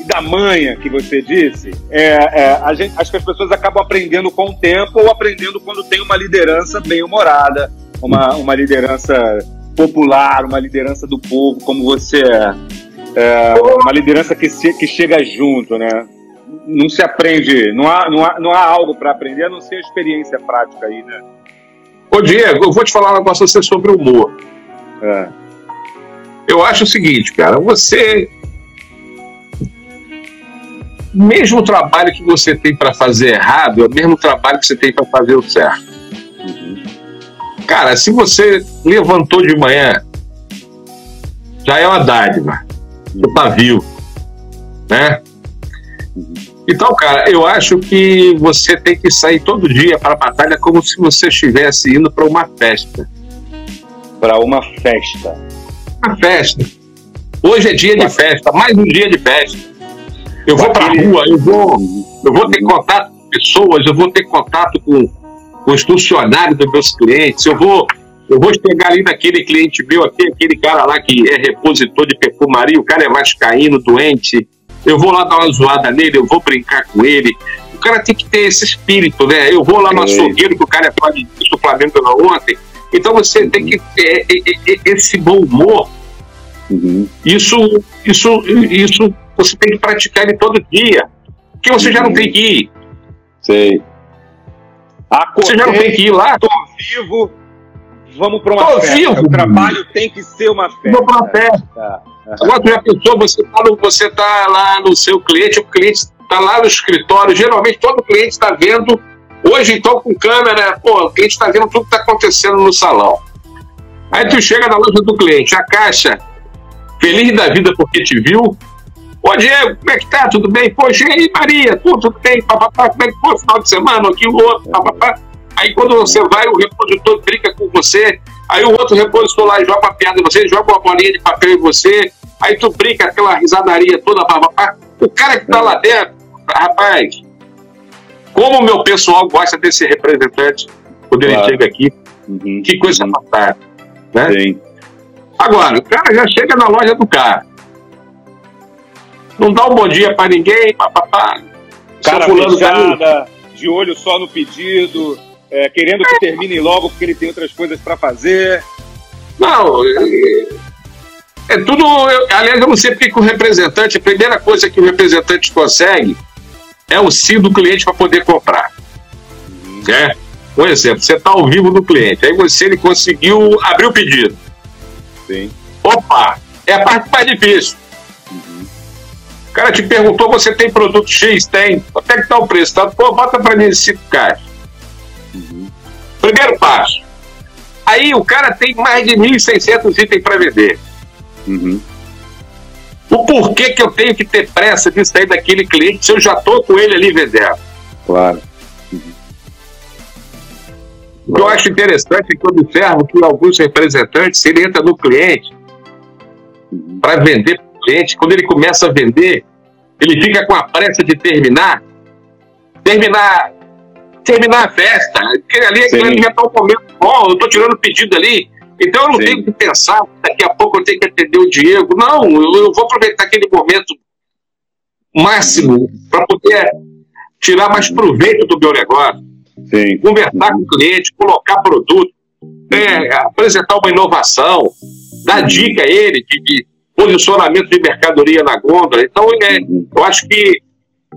e da manha que você disse, é, é, gente, acho que as pessoas acabam aprendendo com o tempo ou aprendendo quando tem uma liderança bem humorada, uma, uma liderança popular, uma liderança do povo, como você é. é uma liderança que, se, que chega junto, né? Não se aprende, não há, não há, não há algo para aprender a não ser a experiência prática aí, né? Ô Diego, eu vou te falar um negócio você sobre humor. É. Eu acho o seguinte, cara, você. Mesmo trabalho que você tem para fazer errado é o mesmo trabalho que você tem para fazer o certo. Cara, se você levantou de manhã, já é uma dádiva. Você tá vivo, né? Então, cara, eu acho que você tem que sair todo dia para a batalha como se você estivesse indo para uma festa. Para uma festa. uma festa. Hoje é dia de festa, mais um dia de festa. Eu vou para a rua, eu vou, eu vou ter contato com pessoas, eu vou ter contato com, com os funcionários dos meus clientes, eu vou, eu vou chegar ali naquele cliente meu, aquele, aquele cara lá que é repositor de perfumaria, o cara é vascaíno, doente, eu vou lá dar uma zoada nele, eu vou brincar com ele. O cara tem que ter esse espírito, né? Eu vou lá no açougueiro, que o cara é fã do Flamengo ontem. Então você tem que ter esse bom humor. Uhum. Isso, isso, isso você tem que praticar ele todo dia. Porque você uhum. já não tem que ir. Sei. Acordei, você já não tem que ir lá. Tô vivo, vamos para uma tô festa. Vivo. O trabalho tem que ser uma festa. Vou para uma festa. Tá. Agora, já pensou, você está você tá lá no seu cliente, o cliente está lá no escritório, geralmente todo cliente está vendo, hoje então com câmera, pô, o cliente está vendo tudo que está acontecendo no salão. Aí tu chega na loja do cliente, a caixa, feliz da vida porque te viu. Ô Diego, como é que tá? Tudo bem? Poxa, e aí Maria, tudo, tudo bem? Papapá, como é que foi? Final de semana, aquilo, outro, papapá. Aí quando você vai, o repositor brinca com você, aí o outro repositor lá joga uma piada em você, joga uma bolinha de papel em você, aí tu brinca aquela risadaria toda, papapá. O cara que tá lá dentro, rapaz, como o meu pessoal gosta desse representante, quando ele chega aqui, uhum, que coisa uhum. fantástica. Né? Sim. Agora, o cara já chega na loja do cara. Não dá um bom dia para ninguém, papapá. Cara fechada, de olho só no pedido, é, querendo que termine logo porque ele tem outras coisas para fazer. Não, é, é tudo. Eu, aliás, eu não sei porque que o representante, a primeira coisa que o representante consegue é o sim do cliente para poder comprar. Uhum. É? Um exemplo, você está ao vivo no cliente, aí você ele conseguiu abrir o pedido. Sim. Opa, é a parte mais difícil. Uhum. O cara te perguntou, você tem produto X? Tem. Quanto é que está o preço? Tá? Pô, bota para mim 5 caixas. Primeiro passo. Aí o cara tem mais de 1.600 itens para vender. Uhum. O porquê que eu tenho que ter pressa de sair daquele cliente se eu já estou com ele ali vendendo? Claro. Uhum. Eu acho interessante é que eu observo que alguns representantes, ele entra no cliente uhum. para vender cliente, quando ele começa a vender, ele fica com a pressa de terminar, terminar terminar a festa. Porque ali, ali já está um momento bom, eu estou tirando pedido ali. Então eu não Sim. tenho que pensar, daqui a pouco eu tenho que atender o Diego. Não, eu, eu vou aproveitar aquele momento máximo para poder tirar mais proveito do meu negócio. Sim. Conversar com o cliente, colocar produto, né, apresentar uma inovação, dar dica a ele de, de posicionamento de mercadoria na gôndola. Então, é, eu acho que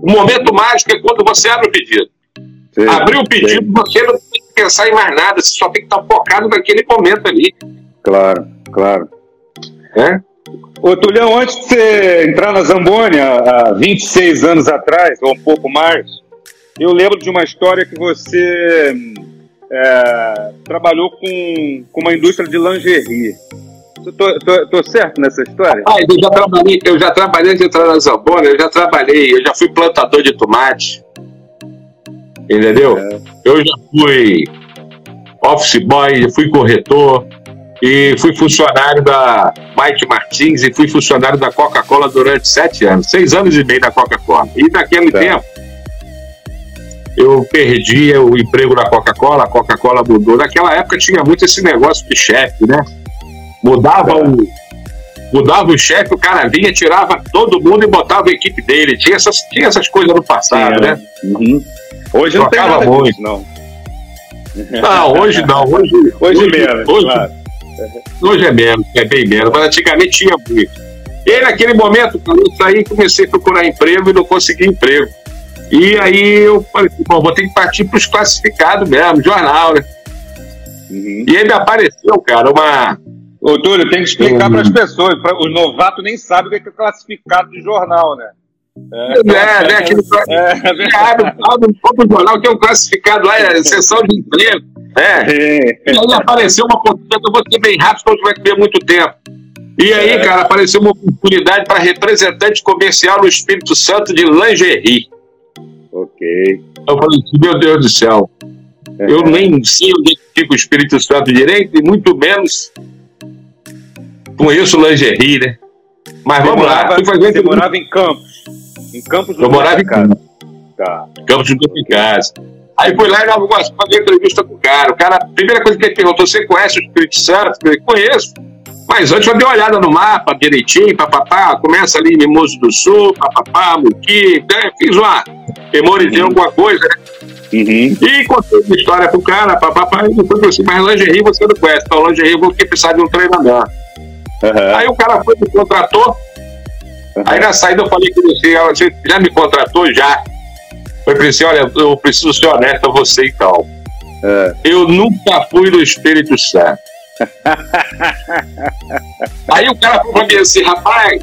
o momento mágico é quando você abre o pedido. Sim, Abrir o pedido, sim. você não tem que pensar em mais nada, você só tem que estar focado naquele momento ali. Claro, claro. É? Ô, Tulhão, antes de você entrar na Zamboni, há 26 anos atrás, ou um pouco mais, eu lembro de uma história que você é, trabalhou com, com uma indústria de lingerie. Tô, tô, tô, certo nessa história? Ah, eu já trabalhei, eu já trabalhei de entrar na Zamboni, eu já trabalhei, eu já fui plantador de tomate. Entendeu? É. Eu já fui office boy, fui corretor e fui funcionário da Mike Martins e fui funcionário da Coca-Cola durante sete anos, seis anos e meio da Coca-Cola. E naquele é. tempo eu perdi o emprego da Coca-Cola, a Coca-Cola mudou. Naquela época tinha muito esse negócio de chefe, né? Mudava o mudava o chefe, o cara vinha, tirava todo mundo e botava a equipe dele. Tinha essas, tinha essas coisas no passado, né? Uhum. Hoje não tem nada. Disso, não. Não, hoje não. Hoje, hoje, hoje menos, hoje, claro. hoje é menos, é bem menos, mas antigamente tinha muito. E naquele momento, eu saí comecei a procurar emprego e não consegui emprego. E aí eu falei, bom, vou ter que partir para os classificados mesmo, jornal, né? Uhum. E aí me apareceu, cara, uma. Ô, Túlio, tem que explicar para as pessoas. Pra, os novatos nem sabem o que é classificado de jornal, né? É, é, né? Aquele, é, é abre, o jornal, tem um classificado lá, é sessão de emprego. É. E aí apareceu uma oportunidade, eu vou ser bem rápido, senão vai ter muito tempo. E aí, é. cara, apareceu uma oportunidade para representante comercial no Espírito Santo de lingerie. Ok. Eu falei meu Deus do céu, é. eu nem sei onde fica o Espírito Santo direito, e muito menos conheço lingerie, né? Mas Você vamos morava, lá. Fui fazer você morava em Campos. Em Campos do Eu morava em. Campos. Tá. Campos de Goitacazes. Aí fui lá e fazer entrevista com o cara. O cara, a primeira coisa que ele perguntou, você conhece o Espírito Santo? Eu falei, conheço. Mas antes eu dei uma olhada no mapa direitinho, papapá, começa ali Mimoso do Sul, papapá, Muqui, né? fiz uma, memorizei alguma coisa, né? Uhum. E contei uma história pro cara, papapá, e depois falei assim, mas lingerie você não conhece, então lingerie eu vou precisar de um treinamento. Aham. Aí o cara foi, me contratou, aí na saída eu falei com você, ela já me contratou? Já. Eu falei assim, olha, eu preciso ser honesto a você então. É. Eu nunca fui do Espírito Santo. Aí o cara falou pra mim assim, rapaz,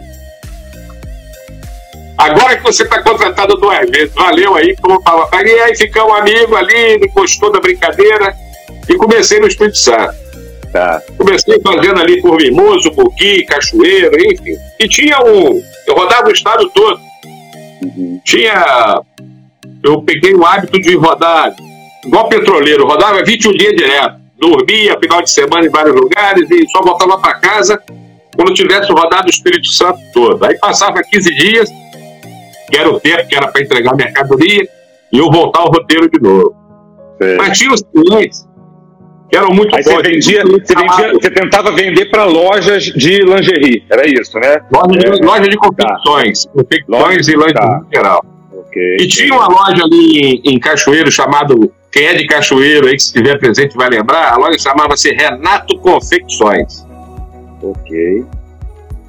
agora que você está contratado duas vezes, valeu aí, como fala, e aí ficamos amigos ali, gostou da brincadeira, e comecei no Espírito Santo. Tá. Comecei fazendo ali por Mimoso, Buqui, Cachoeiro, enfim. E tinha um. Eu rodava o estado todo. Uhum. Tinha. Eu peguei o hábito de rodar igual petroleiro, rodava 21 dias direto. Dormia final de semana em vários lugares e só voltava para casa quando tivesse rodado o Espírito Santo todo. Aí passava 15 dias, que era o tempo que era para entregar a mercadoria, e eu voltar ao roteiro de novo. Sei. Mas tinha os clientes que eram muito Aí você bons. vendia, você vendia, você tentava vender para lojas de lingerie, era isso, né? Loja, de, É. loja de confecções, confecções Loja- e loja tá. em geral. Ok. E tinha uma loja ali em, em Cachoeiro chamado, quem é de Cachoeiro aí que se estiver presente vai lembrar, a loja chamava-se Renato Confecções. Ok.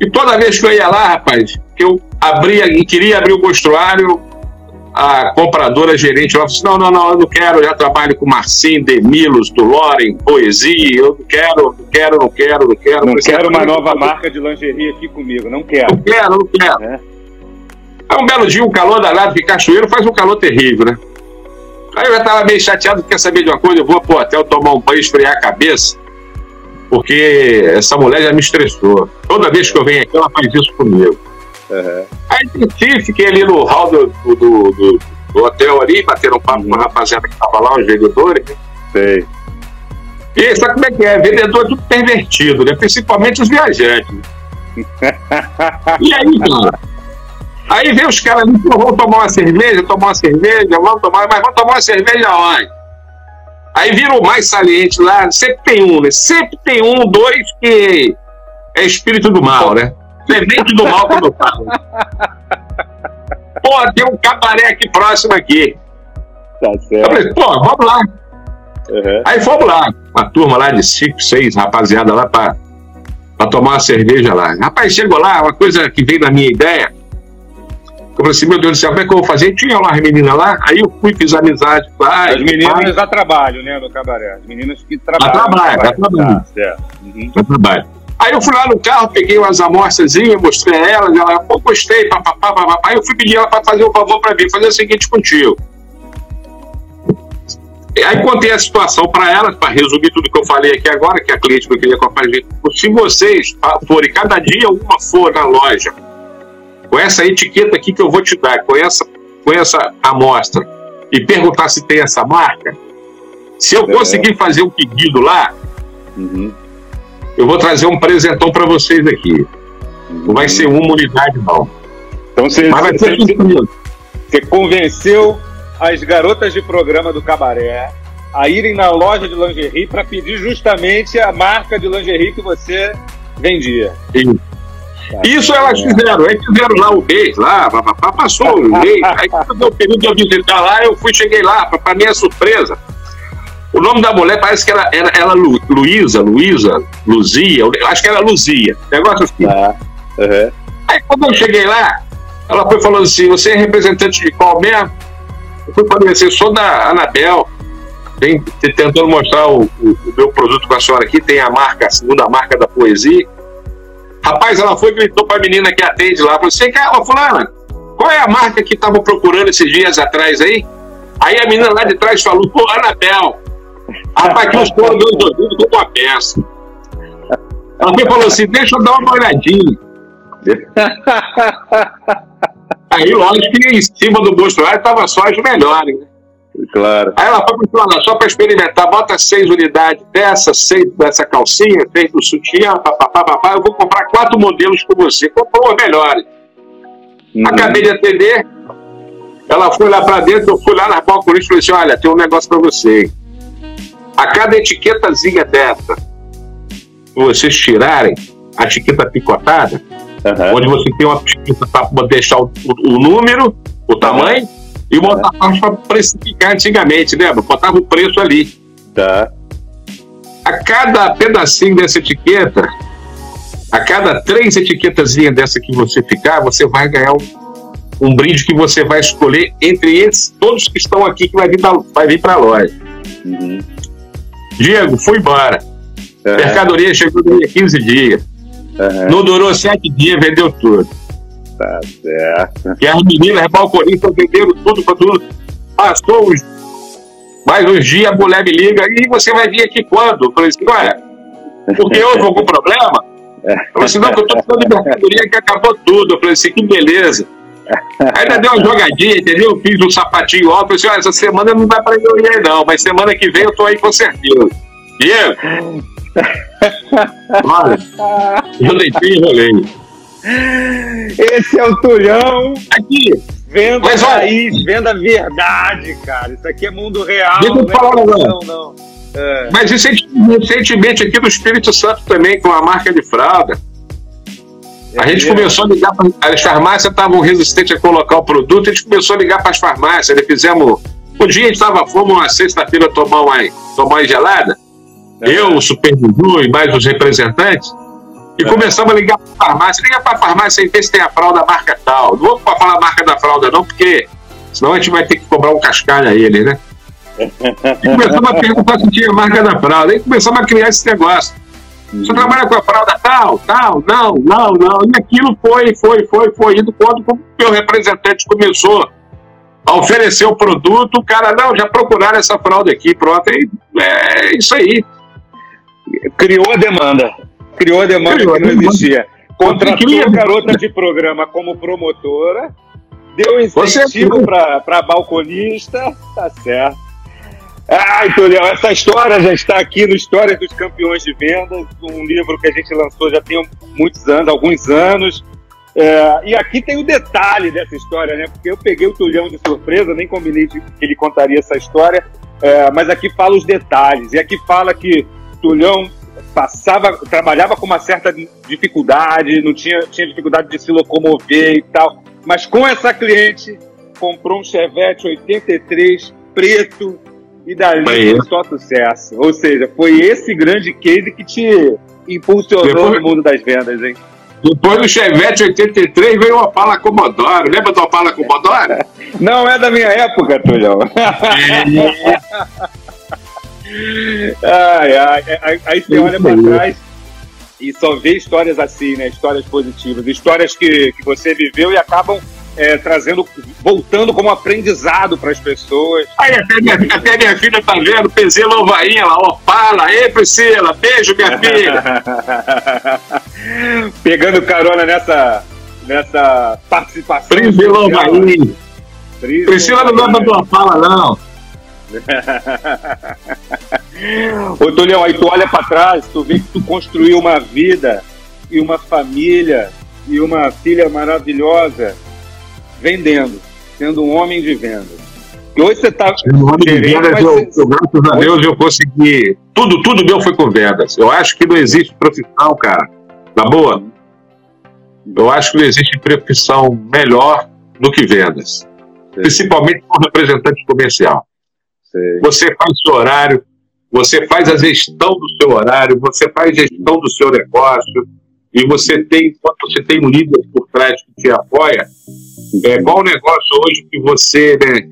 E toda vez que eu ia lá, rapaz, que eu abria e queria abrir o mostruário, a compradora gerente lá falou assim, não, não, não, eu não quero, eu já trabalho com Marcinho, Demilos, do Loren, Poesia, eu não quero, não quero, não quero, não quero. Não quero uma "Ah, nova marca de lingerie aqui comigo, não quero. Não quero, não quero. É. Aí um belo dia, um calor danado, que cachoeiro faz um calor terrível, né? Aí eu já tava meio chateado, quer saber de uma coisa? Eu vou pro hotel tomar um banho, esfriar a cabeça, porque essa mulher já me estressou. Toda vez que eu venho aqui, ela faz isso comigo. Aham. Aí desci, fiquei ali no hall do, do, do- do- hotel ali, batendo um papo com a rapaziada que tava lá, os vendedores. né? Sei. E sabe como é que é? Vendedor é tudo pervertido, né? Principalmente os viajantes. E aí, cara? Aí vem os caras ali, vamos tomar uma cerveja, tomar uma cerveja, vamos tomar, mas vamos tomar uma cerveja onde? Aí vira o mais saliente lá, sempre tem um, né? Sempre tem um, dois que é espírito do mal, né? Semente do mal, como eu falo. Pô, tem um cabaré aqui próximo aqui. Tá Eu certo. falei, pô, vamos lá. Aham. Aí fomos lá, uma turma lá de cinco, seis rapaziada lá pra, pra tomar uma cerveja lá. Rapaz, chegou lá, uma coisa que veio na minha ideia. Eu falei assim, meu Deus do céu, como é que eu vou fazer? Tinha lá as meninas lá, aí eu fui, fiz amizade lá. As meninas dá trabalho, né, no cabaré. As meninas que trabalham. Dá trabalho, cabaré. trabalho. Tá certo. Uhum. no trabalho. Aí eu fui lá no carro, peguei umas amostras,zinhas, mostrei a elas, ela, pô, gostei, papapá, papapá. Aí eu fui pedir ela para fazer um favor para mim, fazer o seguinte contigo. Aí contei a situação para elas, para resumir tudo que eu falei aqui agora, que a cliente eu queria compartilhar. Se vocês ah, forem, cada dia uma for na loja, com essa etiqueta aqui que eu vou te dar, com essa, com essa amostra, e perguntar se tem essa marca, se eu É. conseguir fazer um pedido lá, Uhum. Eu vou trazer um presentão para vocês aqui. Não vai ser uma unidade, não. Então você, Mas vai você, ser isso. você convenceu as garotas de programa do cabaré a irem na loja de lingerie para pedir justamente a marca de lingerie que você vendia. Isso elas fizeram. Aí fizeram lá o mês, lá, papapá, passou o mês. Aí quando deu o período de eu visitar lá, eu fui, cheguei lá, para minha surpresa. O nome da mulher parece que era, era, era Lu, Luísa, Luísa, Luzia, acho que era Luzia. Negócio assim. Tá. Uhum. Aí quando eu cheguei lá, ela foi falando assim, você é representante de qual mesmo? Eu fui falando assim, sou da Anabel, vem te- tentando mostrar o, o- o meu produto com a senhora aqui, tem a marca, a segunda marca da poesia. Rapaz, ela foi e gritou pra menina que atende lá, falou assim, cara, fulana, qual é a marca que estavam procurando esses dias atrás aí? Aí a menina lá de trás falou, pô, Anabel. Rapaz, que os foram dois ouvidos com uma peça. E falou assim, deixa eu dar uma olhadinha. Aí, lógico que em cima do mostruário estava só as melhores. Né? Claro. Aí ela foi para só para experimentar, bota seis unidades dessa, seis dessa calcinha, seis do sutiã, papapá, papá, eu vou comprar quatro modelos com você. Comprou melhores. Hum. Acabei de atender, ela foi lá para dentro, eu fui lá na balconista e falei assim, olha, tem um negócio para você. A cada etiquetazinha dessa, vocês tirarem a etiqueta picotada, uhum. onde você tem uma etiqueta para deixar o, o, o, número, o tamanho, uhum. e uma outra parte para precificar antigamente, lembra? Botava o preço ali. Tá. A cada pedacinho dessa etiqueta, a cada três etiquetazinhas dessa que você ficar, você vai ganhar um, um brinde que você vai escolher entre esses, todos que estão aqui, que vai vir, vai vir para a loja. Uhum. Diego, fui embora. Uhum. Mercadoria chegou daqui 15 dias. Uhum. Não durou 7 dias, vendeu tudo. Tá certo. E as meninas balconistas venderam tudo para tudo. Passou uns, mais uns dias, a mulher me liga, e você vai vir aqui quando? Eu falei assim, ué, porque houve algum problema? Eu falei assim, não, que eu tô falando de mercadoria que acabou tudo. Eu falei assim, que beleza. Ainda deu uma jogadinha, entendeu? Fiz um sapatinho alto. Eu assim, essa semana não dá pra eu ir aí, não, mas semana que vem eu tô aí com certeza. Diego, Olha, eu deitei e rolei. Esse é o Tulhão. Aqui. Venda Mas, raiz, venda verdade, cara. Isso aqui é mundo real. Deixa eu falar, não, não. não. É. Mas recentemente aqui no Espírito Santo também, com a marca de fralda. A gente começou a ligar para as farmácias estavam resistentes a colocar o produto, a gente começou a ligar para as farmácias, né? fizemos. Um dia a gente estava, fomos uma sexta-feira tomar uma, tomar uma gelada, é. eu, o supervisor e mais os representantes, e é. começamos a ligar para a farmácia. Liga para a farmácia e vê se tem a fralda marca tal. Não vou falar a marca da fralda, não, porque senão a gente vai ter que cobrar um cascalho a ele, né? E começamos a perguntar se tinha a marca da fralda. Aí começamos a criar esse negócio. Você trabalha com a fralda tal, tal, não, não, não. E aquilo foi, foi, foi, foi indo quando o meu representante começou a oferecer o produto, o cara, não, já procuraram essa fralda aqui, pronto. E é isso aí. Criou a demanda. Criou a demanda Criou que não existia. Contratou a garota de programa como promotora, deu incentivo para balconista, tá certo. Ai, Tulião, essa história já está aqui no História dos Campeões de Vendas, um livro que a gente lançou já tem muitos anos, alguns anos. É, e aqui tem o detalhe dessa história, né? Porque eu peguei o Tulhão de surpresa, nem combinei que ele contaria essa história, é, mas aqui fala os detalhes. E aqui fala que Tulhão passava, trabalhava com uma certa dificuldade, não tinha, tinha dificuldade de se locomover e tal. Mas com essa cliente, comprou um Chevette 83 preto e dali foi só sucesso. Ou seja, foi esse grande case que te impulsionou Depois... no mundo das vendas, hein? Depois do Chevette 83 veio o Opala Commodore. Lembra do Opala Commodore? Não é da minha época, Tulhão. É. ai, ai, ai, aí você olha para trás e só vê histórias assim, né? Histórias positivas, histórias que, que você viveu e acabam é, trazendo, voltando como aprendizado para as pessoas. Aí até minha, até minha filha tá vendo, PZ Louvainha lá, Opala, ei Priscila, beijo minha filha. Pegando carona nessa, nessa participação. Priscila Louvainha. Priscila não dá pra Opala não. Ô Tolião, aí tu olha para trás, tu vê que tu construiu uma vida e uma família e uma filha maravilhosa vendendo, sendo um homem de vendas. E hoje você está. Sendo um homem de vendas, eu, eu, graças a Deus, eu consegui. Tudo, tudo meu foi com vendas. Eu acho que não existe profissão, cara. Na boa. Eu acho que não existe profissão melhor do que vendas. Principalmente como representante comercial. Você faz seu horário, você faz a gestão do seu horário, você faz a gestão do seu negócio, e você tem, quando você tem um líder por trás que te apoia, é, qual o negócio hoje que você né,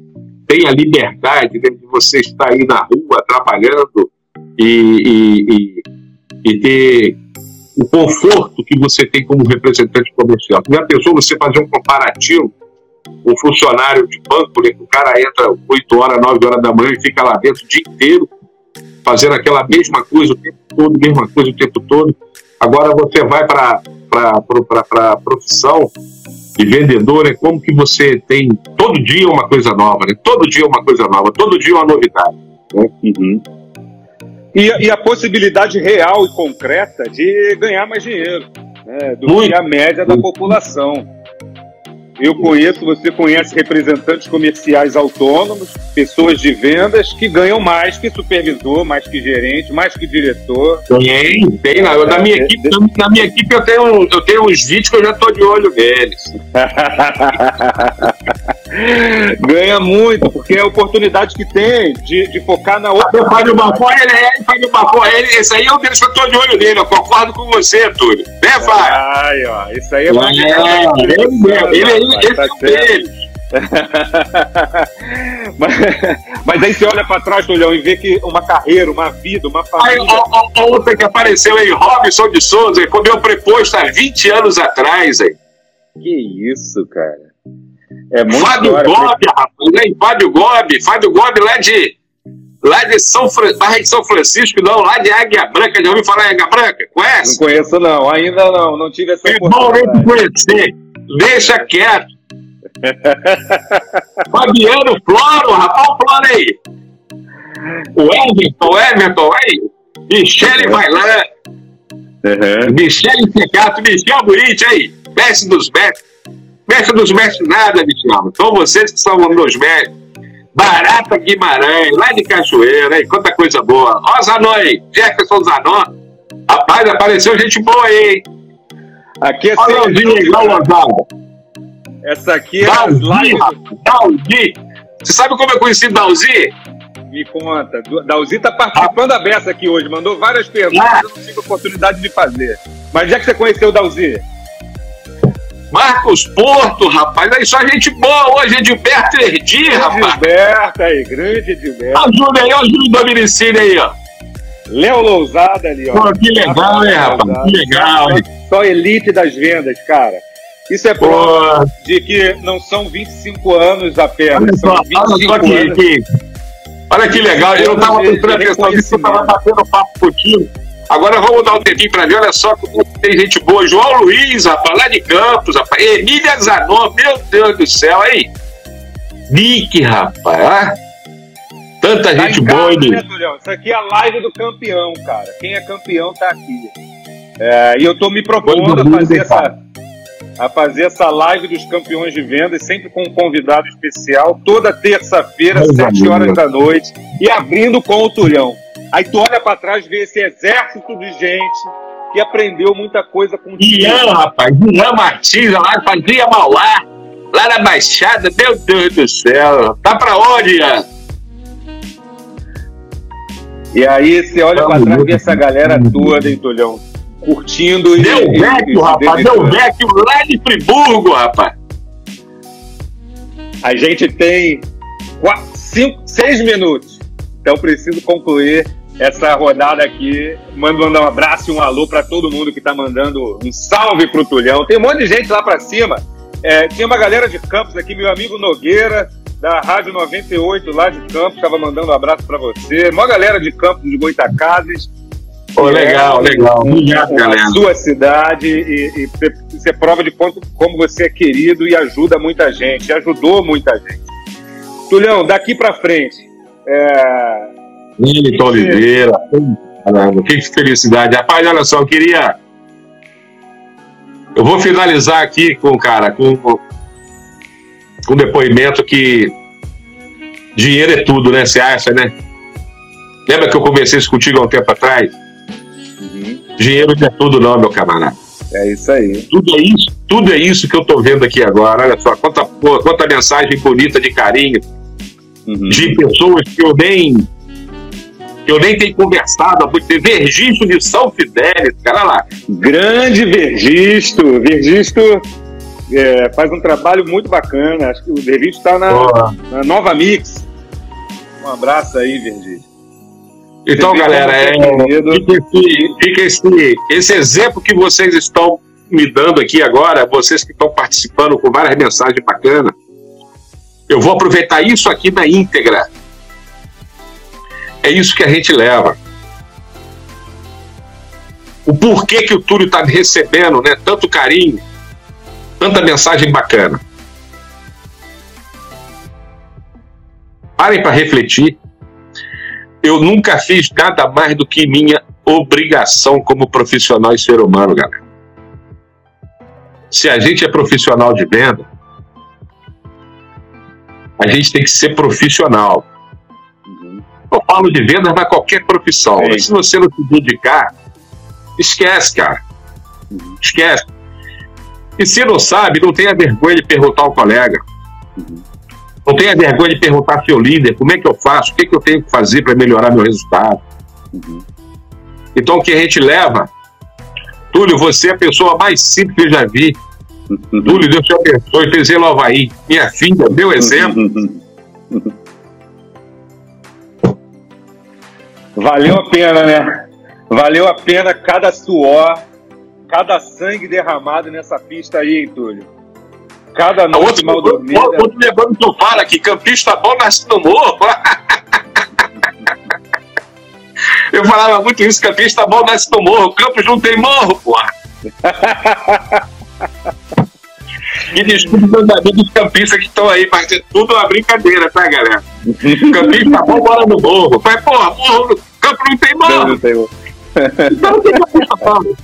tem a liberdade né, de você estar aí na rua trabalhando e, e, e, e ter o conforto que você tem como representante comercial. Já pensou você fazer um comparativo? Um funcionário de banco, né, o cara entra 8 horas, 9 horas da manhã e fica lá dentro o dia inteiro, fazendo aquela mesma coisa o tempo todo, mesma coisa o tempo todo. Agora você vai para a profissão de vendedor é como que você tem todo dia uma coisa nova, né? Todo dia uma coisa nova, todo dia uma novidade. Né? Uhum. E, e, a possibilidade real e concreta de ganhar mais dinheiro, né? do Muito. que a média da população. Eu conheço, você conhece representantes comerciais autônomos, pessoas de vendas que ganham mais que supervisor, mais que gerente, mais que diretor. Tem, tem. Na, na, minha, é, equipe, na minha equipe eu tenho, eu tenho uns vídeos que eu já estou de olho neles. Ganha muito, porque é a oportunidade que tem de, de focar na outra. O Fábio Bafó, ele é, Fábio Bafó, ele, esse aí é o deles que eu estou de olho nele, eu concordo com você, Túlio. Né, Fábio? Ai, ó, isso aí é, mais é, ele, ele, ele, esse tá é dele. mas, mas, aí você olha para trás, Tulhão, e vê que uma carreira, uma vida, uma família. Aí, outra que apareceu aí, Robson de Souza, foi meu preposto há 20 anos atrás. Aí. Que isso, cara. É muito Fábio Gobi, rapaz, aí, Fábio Gobi, Fábio Gobi lá de, lá de São, de São Francisco, não, lá de Águia Branca, já ouviu falar em Águia Branca? Conhece? Não conheço não, ainda não, não tive essa oportunidade. Não, conhecer, deixa quieto. Fabiano Floro, rapaz, o Floro aí. O Everton, o Everton, aí. Michele Bailan. Uhum. Michele Secato, Michel Buriti aí. Mestre dos mestres. Mestre dos mestres nada, Michel. São vocês que são meus mestres. Barata Guimarães, lá de Cachoeira, aí, quanta coisa boa. Ó, Zanon aí, Jefferson Zanon. Rapaz, apareceu gente boa aí, hein? Aqui é Olha o igual Osvaldo. Essa aqui é Dalzi, live... Dalzi. Você sabe como eu conheci Dalzi? Me conta. Dalzi está participando da beça aqui hoje, mandou várias perguntas, ah. eu não tive oportunidade de fazer. Mas já que você conheceu o Dalzi? Marcos Porto, rapaz, aí só gente boa hoje, Edilberto Erdi, rapaz. Edilberto aí, grande Edilberto. Ajuda aí, ajuda o Dominicínio aí, ó. Léo Lousada ali, ó. Pô, que legal, hein, rapaz? Que legal, hein? Só elite das vendas, cara. Isso é prova Pô. de que não são 25 anos apenas, são 25 olha que, anos. Que, olha que legal, eu estava prestando atenção nisso, eu estava batendo papo contigo. Agora vamos dar um tempinho para ver, olha só como tem gente boa. João Luiz, rapaz, lá de Campos, rapaz. Emília Zanon, meu Deus do céu, aí. Nick, rapaz. Tanta tá gente boa, né, Isso aqui é a live do campeão, cara. Quem é campeão tá aqui. É, e eu tô me propondo a fazer essa a fazer essa live dos campeões de vendas, sempre com um convidado especial, toda terça-feira, sete horas da noite, e abrindo com o Tulhão. Aí tu olha para trás e vê esse exército de gente que aprendeu muita coisa com o Ian, rapaz, Ian Martins, lá fazia Mauá, lá na Baixada, meu Deus do céu, tá pra onde, Ian? E aí você olha para trás e vê essa galera toda, hein, Tulhão? curtindo. Deu e, Vecchio, rapaz, deu Vecchio lá de Friburgo, rapaz. A gente tem quatro, cinco, seis minutos, então preciso concluir essa rodada aqui. Mando mandar um abraço e um alô para todo mundo que está mandando um salve pro Tulhão. Tem um monte de gente lá para cima. É, tinha uma galera de Campos aqui, meu amigo Nogueira, da Rádio 98 lá de Campos, estava mandando um abraço para você. Uma galera de Campos de Goitacazes. Oh, legal, é, legal. Obrigado, galera. sua cidade e, e você prova de quanto, como você é querido e ajuda muita gente, ajudou muita gente. Tulhão, daqui para frente. É... Nilton Oliveira. Caramba, que felicidade. Rapaz, olha só, eu queria. Eu vou finalizar aqui com, cara, com, com um depoimento que dinheiro é tudo, né? Você acha, né? Lembra que eu conversei isso contigo há um tempo atrás? Dinheiro não é tudo não, meu camarada. É isso aí. Tudo é isso, tudo é isso que eu tô vendo aqui agora. Olha só, quanta, quanta mensagem bonita de carinho uhum. de pessoas que eu nem que eu nem tenho conversado há muito tempo. Vergisto de São Fidélis, cara lá. Grande Vergisto. Vergisto é, faz um trabalho muito bacana. Acho que o Vergisto está na, na, Nova Mix. Um abraço aí, Vergisto. Então, galera, é, fica, esse, fica esse, esse exemplo que vocês estão me dando aqui agora, vocês que estão participando com várias mensagens bacanas. Eu vou aproveitar isso aqui na íntegra. É isso que a gente leva. O porquê que o Túlio está recebendo né, tanto carinho, Tanta mensagem bacana. Parem para refletir. Eu nunca fiz nada mais do que minha obrigação como profissional e ser humano, galera. Se a gente é profissional de venda, a gente tem que ser profissional. Eu falo de vendas na qualquer profissão. Se você não se dedicar, esquece, cara. Esquece. E se não sabe, não tenha vergonha de perguntar ao colega. Não tenha vergonha de perguntar ao seu líder como é que eu faço, o que, é que eu tenho que fazer para melhorar meu resultado. Então, o que a gente leva, Túlio, você é a pessoa mais simples que eu já vi. Túlio, Deus te abençoe, fez ele Havaí. Minha filha, meu exemplo. Valeu a pena, né? Valeu a pena cada suor, cada sangue derramado nessa pista aí, hein, Túlio? Cada noite outro, mal dormida. Outro levando que eu falo aqui, campista bom nasce no morro. eu falava muito isso, campista bom nasce no morro, Campos não tem morro, porra. E desculpe meus amigos campistas que estão aí, mas é tudo uma brincadeira, tá, galera? Campista bom mora no morro. Mas, porra, morro, campo não tem morro. Não tem morro. Então não tem bom.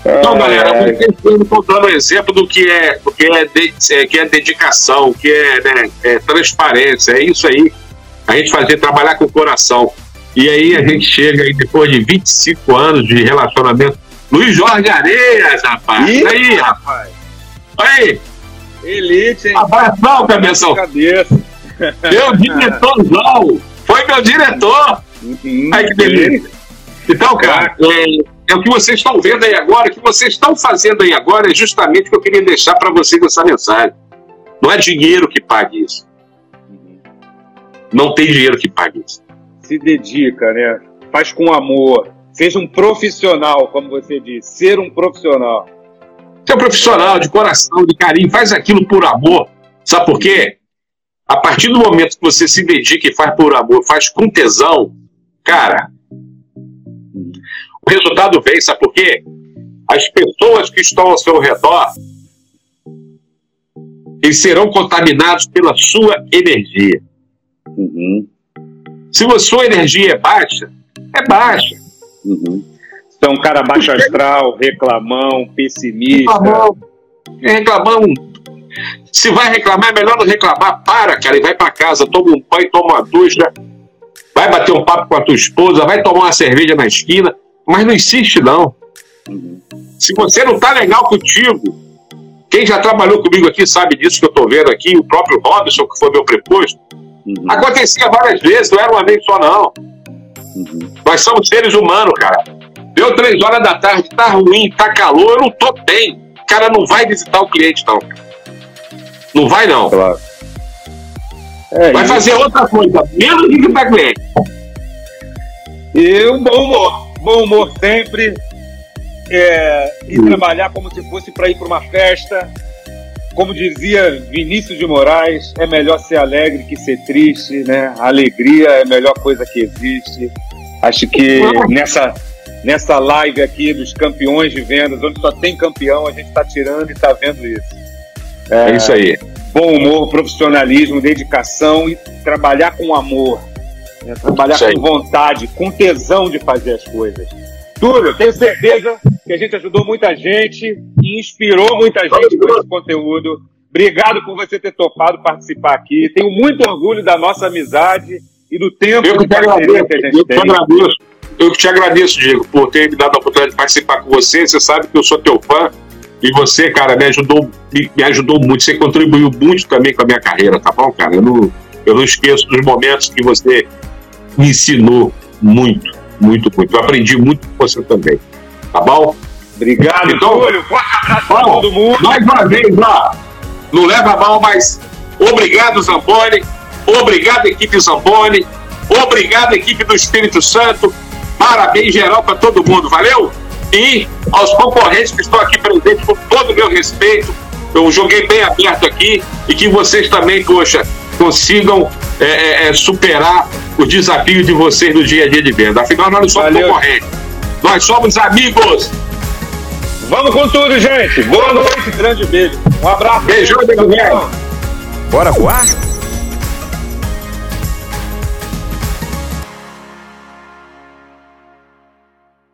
Então, galera, vocês estão dando exemplo do que é, do que é, de, é, que é dedicação, que é, né, é transparência, é isso aí. A gente fazer trabalhar com o coração. E aí a gente chega aí depois de 25 anos de relacionamento. Luiz Jorge Areias, rapaz. Ih, aí, rapaz. Aí. Elite, hein? Abração, cabeção. Cabeça. Meu diretorzão. Foi meu diretor. Uhum, Ai, que delícia. Então, cara, é, é o que vocês estão vendo aí agora, o que vocês estão fazendo aí agora é justamente o que eu queria deixar para vocês essa mensagem. Não é dinheiro que pague isso. Não tem dinheiro que pague isso. Se dedica, né? Faz com amor. Seja um profissional, como você disse. Ser um profissional. Ser um profissional de coração, de carinho. Faz aquilo por amor. Sabe por quê? A partir do momento que você se dedica e faz por amor, faz com tesão, cara, o resultado vem, sabe por quê? As pessoas que estão ao seu redor eles serão contaminados pela sua energia. Uhum. Se a sua energia é baixa, é baixa. Uhum. Então, um cara baixo astral, reclamão, pessimista. Reclamão. reclamão. Se vai reclamar, é melhor não reclamar. Para, cara, e vai para casa, toma um banho, toma uma ducha, vai bater um papo com a tua esposa, vai tomar uma cerveja na esquina, mas não insiste, não. Se você não tá legal contigo, quem já trabalhou comigo aqui sabe disso que eu tô vendo aqui, o próprio Robson, que foi meu preposto. Uhum. Acontecia várias vezes, não era uma vez só, não. Uhum. Nós somos seres humanos, cara. Deu três horas da tarde, tá ruim, tá calor, eu não tô bem. O cara não vai visitar o cliente, não. Não vai, não. Claro. É, vai fazer outra coisa, menos visitar cliente. E um bom humor bom humor sempre, é, e hum. trabalhar como se fosse para ir para uma festa. Como dizia Vinícius de Moraes, é melhor ser alegre que ser triste, né? A alegria é a melhor coisa que existe. Acho que nessa, nessa live aqui dos campeões de vendas, onde só tem campeão, a gente está tirando e está vendo isso. É, é isso aí. Bom humor, profissionalismo, dedicação e trabalhar com amor. Né? Trabalhar com vontade, com tesão de fazer as coisas. Túlio, tenho certeza que a gente ajudou muita gente e inspirou muita gente com esse conteúdo. Obrigado por você ter topado participar aqui. Tenho muito orgulho da nossa amizade e do tempo eu de parceria que a gente eu tem. Te agradeço. Eu que te agradeço, Diego, por ter me dado a oportunidade de participar com você. Você sabe que eu sou teu fã. E você, cara, me ajudou, me, me ajudou muito. Você contribuiu muito também com a minha carreira, tá bom, cara? Eu não, eu não esqueço dos momentos que você me ensinou muito, muito, muito. Eu aprendi muito com você também. Tá bom? Obrigado, então, Túlio. Forte abraço para todo mundo. Mais uma vez, ó, não leva mal, mas obrigado, Zamboni. Obrigado, equipe Zamboni. Obrigado, equipe do Espírito Santo. Parabéns geral para todo mundo. Valeu? E aos concorrentes que estão aqui presentes, com todo o meu respeito, eu joguei bem aberto aqui e que vocês também, poxa, consigam é, é, é, superar o desafio de vocês no dia a dia de venda. Afinal, nós não somos Valeu. concorrentes. Nós somos amigos. Vamos com tudo, gente. Boa noite, grande beijo. Um abraço. Beijão. Bora voar?